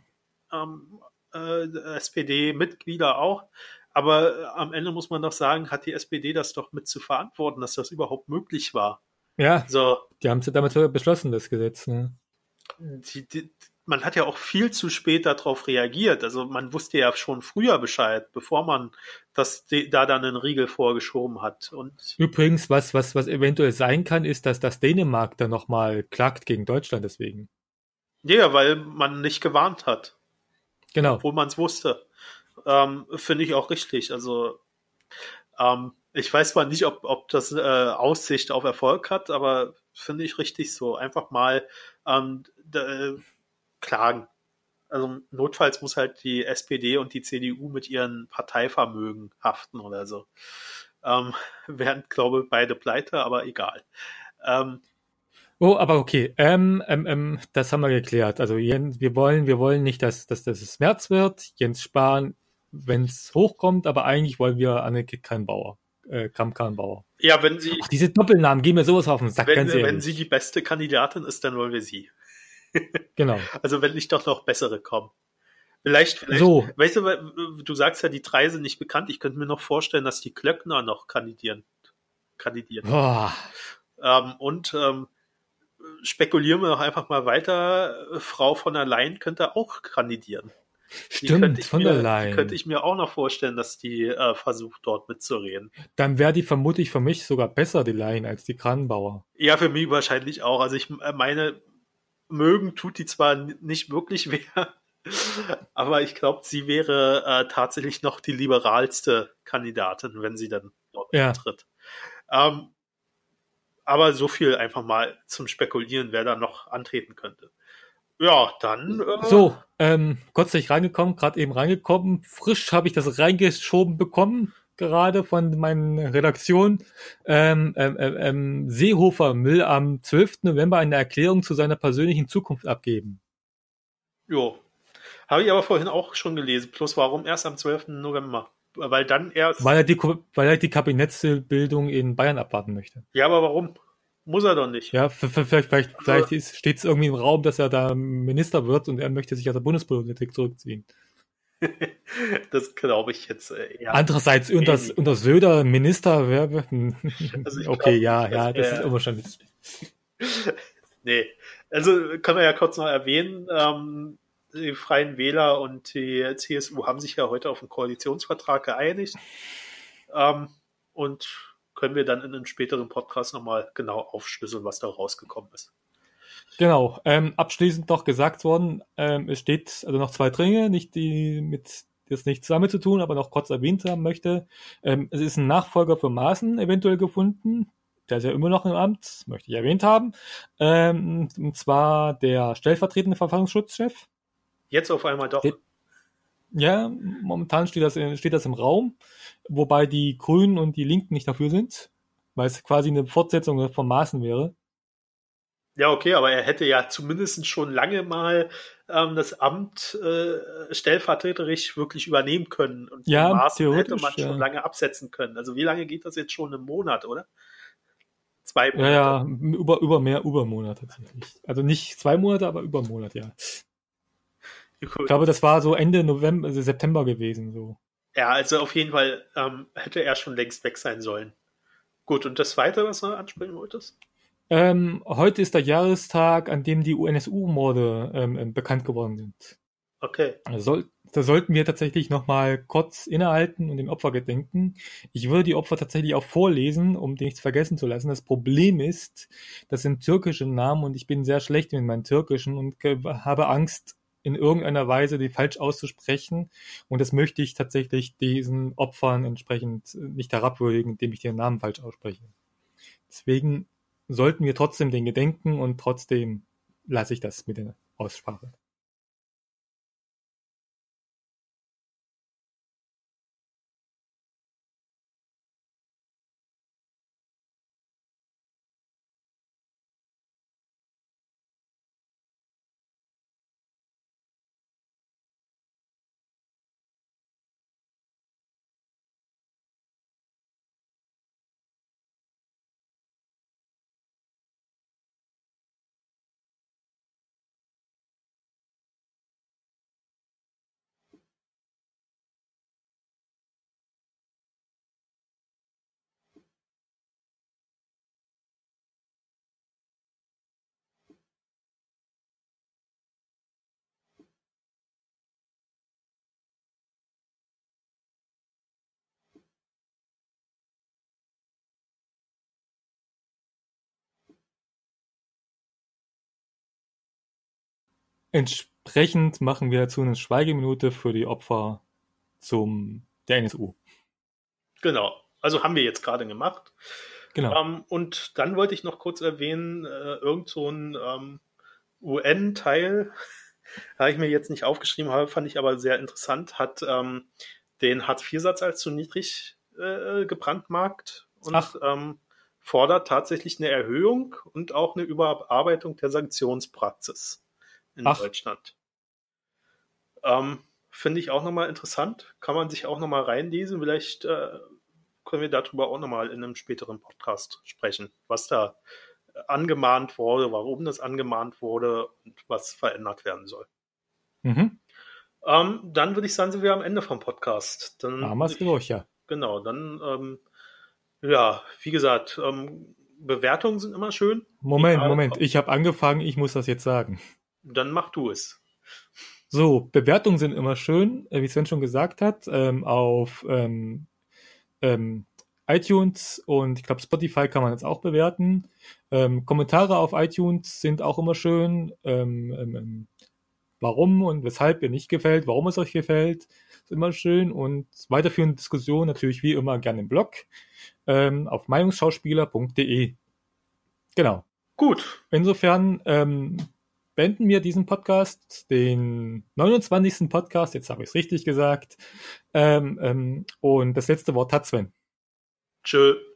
Speaker 2: Ähm, äh, SPD-Mitglieder auch. Aber äh, am Ende muss man doch sagen, hat die SPD das doch mit zu verantworten, dass das überhaupt möglich war.
Speaker 1: Ja, so. die haben es ja damals beschlossen, das Gesetz. Ne?
Speaker 2: Die, die, man hat ja auch viel zu spät darauf reagiert. Also man wusste ja schon früher Bescheid, bevor man das da dann einen Riegel vorgeschoben hat. Und
Speaker 1: Übrigens, was, was, was eventuell sein kann, ist, dass das Dänemark dann nochmal klagt gegen Deutschland deswegen.
Speaker 2: Ja, weil man nicht gewarnt hat.
Speaker 1: Genau.
Speaker 2: Obwohl man es wusste. Ähm, Finde ich auch richtig. Also ähm, Ich weiß zwar nicht, ob, ob das äh, Aussicht auf Erfolg hat, aber finde ich richtig so. Einfach mal ähm, äh, klagen. Also notfalls muss halt die SPD und die CDU mit ihren Parteivermögen haften oder so. Ähm, [LAUGHS] wären, glaube ich, beide pleite, aber egal. Ähm,
Speaker 1: Oh, aber okay. Ähm, ähm, ähm, das haben wir geklärt. Also Jens, wir wollen, wir wollen nicht, dass, dass, dass es März wird. Jens Spahn, wenn es hochkommt, aber eigentlich wollen wir Anneke Kramp-Karrenbauer. Äh, Kramp-Karrenbauer.
Speaker 2: Ja, wenn sie.
Speaker 1: Ach, diese Doppelnamen gehen mir sowas auf den Sack,
Speaker 2: wenn,
Speaker 1: ganz ehrlich.
Speaker 2: wenn sie die beste Kandidatin ist, dann wollen wir sie.
Speaker 1: Genau.
Speaker 2: Also wenn nicht doch noch bessere kommen. Vielleicht, vielleicht
Speaker 1: So.
Speaker 2: weißt du, weil, du sagst ja, die drei sind nicht bekannt. Ich könnte mir noch vorstellen, dass die Klöckner noch kandidieren. Kandidieren. Ähm, und ähm, spekulieren wir doch einfach mal weiter. Frau von der Leyen könnte auch kandidieren.
Speaker 1: Stimmt, von
Speaker 2: mir,
Speaker 1: der Leyen.
Speaker 2: Könnte ich mir auch noch vorstellen, dass die äh, versucht, dort mitzureden.
Speaker 1: Dann wäre die vermutlich für mich sogar besser, die Leyen, als die Kranbauer.
Speaker 2: Ja, für mich wahrscheinlich auch. Also ich äh, meine, mögen tut die zwar nicht wirklich weh, [LAUGHS] aber ich glaube, sie wäre äh, tatsächlich noch die liberalste Kandidatin, wenn sie dann dort
Speaker 1: Ja.
Speaker 2: antritt. Ähm, aber so viel einfach mal zum Spekulieren, wer da noch antreten könnte. Ja, dann. Äh,
Speaker 1: So, ähm, kurzzeitig reingekommen, gerade eben reingekommen. Frisch habe ich das reingeschoben bekommen, gerade von meinen Redaktionen. Ähm, ähm, ähm, ähm, Seehofer will am 12. November eine Erklärung zu seiner persönlichen Zukunft abgeben.
Speaker 2: Jo. Habe ich aber vorhin auch schon gelesen. Plus warum erst am 12. November? Weil dann erst.
Speaker 1: Weil er die, weil er die Kabinettsbildung in Bayern abwarten möchte.
Speaker 2: Ja, aber warum? Muss er doch nicht.
Speaker 1: Ja, vielleicht, vielleicht, vielleicht steht es irgendwie im Raum, dass er da Minister wird und er möchte sich aus der Bundespolitik zurückziehen. [LAUGHS]
Speaker 2: Das glaube ich jetzt äh, eher.
Speaker 1: Andererseits unter, unter Söder Minister wäre.
Speaker 2: Also
Speaker 1: okay,
Speaker 2: glaub,
Speaker 1: ja, ja, das
Speaker 2: er-
Speaker 1: ist immer schon. [LAUGHS]
Speaker 2: Nee. Also können wir ja kurz noch erwähnen, ähm, die Freien Wähler und die CSU haben sich ja heute auf einen Koalitionsvertrag geeinigt. Ähm, und können wir dann in einem späteren Podcast nochmal genau aufschlüsseln, was da rausgekommen ist.
Speaker 1: Genau. Ähm, abschließend noch gesagt worden, ähm, es steht also noch zwei Dinge, nicht die mit das nichts damit zu tun, aber noch kurz erwähnt haben möchte. Ähm, es ist ein Nachfolger für Maaßen eventuell gefunden. Der ist ja immer noch im Amt, möchte ich erwähnt haben. Ähm, und zwar der stellvertretende Verfassungsschutzchef.
Speaker 2: Jetzt auf einmal doch.
Speaker 1: Steht- Ja, momentan steht das, steht das im Raum, wobei die Grünen und die Linken nicht dafür sind, weil es quasi eine Fortsetzung von Maaßen wäre.
Speaker 2: Ja, okay, aber er hätte ja zumindest schon lange mal ähm, das Amt äh, stellvertreterisch wirklich übernehmen können. Und
Speaker 1: Ja,
Speaker 2: den Maaßen hätte man schon
Speaker 1: ja.
Speaker 2: lange absetzen können. Also wie lange geht das jetzt schon? Im Monat, oder? Zwei
Speaker 1: Ja,
Speaker 2: Monate.
Speaker 1: ja, über, über mehr, über einen Monat tatsächlich. Also nicht zwei Monate, aber über einen Monat, ja. Ich glaube, das war so Ende November, also September gewesen, so.
Speaker 2: Ja, also auf jeden Fall ähm, hätte er schon längst weg sein sollen. Gut, und das Zweite, was du ansprechen wolltest?
Speaker 1: Ähm, heute ist der Jahrestag, an dem die UNSU-Morde ähm, ähm, bekannt geworden sind.
Speaker 2: Okay.
Speaker 1: Soll, da sollten wir tatsächlich nochmal kurz innehalten und den Opfer gedenken. Ich würde die Opfer tatsächlich auch vorlesen, um nichts vergessen zu lassen. Das Problem ist, das sind türkische Namen und ich bin sehr schlecht mit meinen türkischen und habe Angst, in irgendeiner Weise die falsch auszusprechen. Und das möchte ich tatsächlich diesen Opfern entsprechend nicht herabwürdigen, indem ich den Namen falsch ausspreche. Deswegen sollten wir trotzdem den gedenken und trotzdem lasse ich das mit der Aussprache. Entsprechend machen wir dazu eine Schweigeminute für die Opfer zum der NSU.
Speaker 2: Genau. Also haben wir jetzt gerade gemacht.
Speaker 1: Genau.
Speaker 2: Ähm, und dann wollte ich noch kurz erwähnen, äh, irgend so ein ähm, UN-Teil, [LAUGHS] habe ich mir jetzt nicht aufgeschrieben, habe, fand ich aber sehr interessant, hat ähm, den Hartz-IV-Satz als zu niedrig äh, gebrandmarkt und ähm, fordert tatsächlich eine Erhöhung und auch eine Überarbeitung der Sanktionspraxis in
Speaker 1: Ach.
Speaker 2: Deutschland. Ähm, Finde ich auch nochmal interessant. Kann man sich auch nochmal reinlesen. Vielleicht äh, können wir darüber auch nochmal in einem späteren Podcast sprechen, was da angemahnt wurde, warum das angemahnt wurde und was verändert werden soll.
Speaker 1: Mhm.
Speaker 2: Ähm, dann würde ich sagen, sind wir am Ende vom Podcast. Dann
Speaker 1: es durch, ja.
Speaker 2: Genau, dann, ähm, ja, wie gesagt, ähm, Bewertungen sind immer schön.
Speaker 1: Moment, Moment. Ich habe angefangen, ich muss das jetzt sagen.
Speaker 2: Dann mach du es.
Speaker 1: So, Bewertungen sind immer schön, äh, wie Sven schon gesagt hat, ähm, auf ähm, ähm, iTunes und ich glaube Spotify kann man jetzt auch bewerten. Ähm, Kommentare auf iTunes sind auch immer schön. Ähm, ähm, warum und weshalb ihr nicht gefällt, warum es euch gefällt, ist immer schön. Und weiterführende Diskussionen natürlich wie immer gerne im Blog auf meinungsschauspieler.de. Genau.
Speaker 2: Gut,
Speaker 1: Insofern beenden wir diesen Podcast, den 29. Podcast, jetzt habe ich es richtig gesagt. Ähm, ähm, und das letzte Wort hat Sven.
Speaker 2: tschö.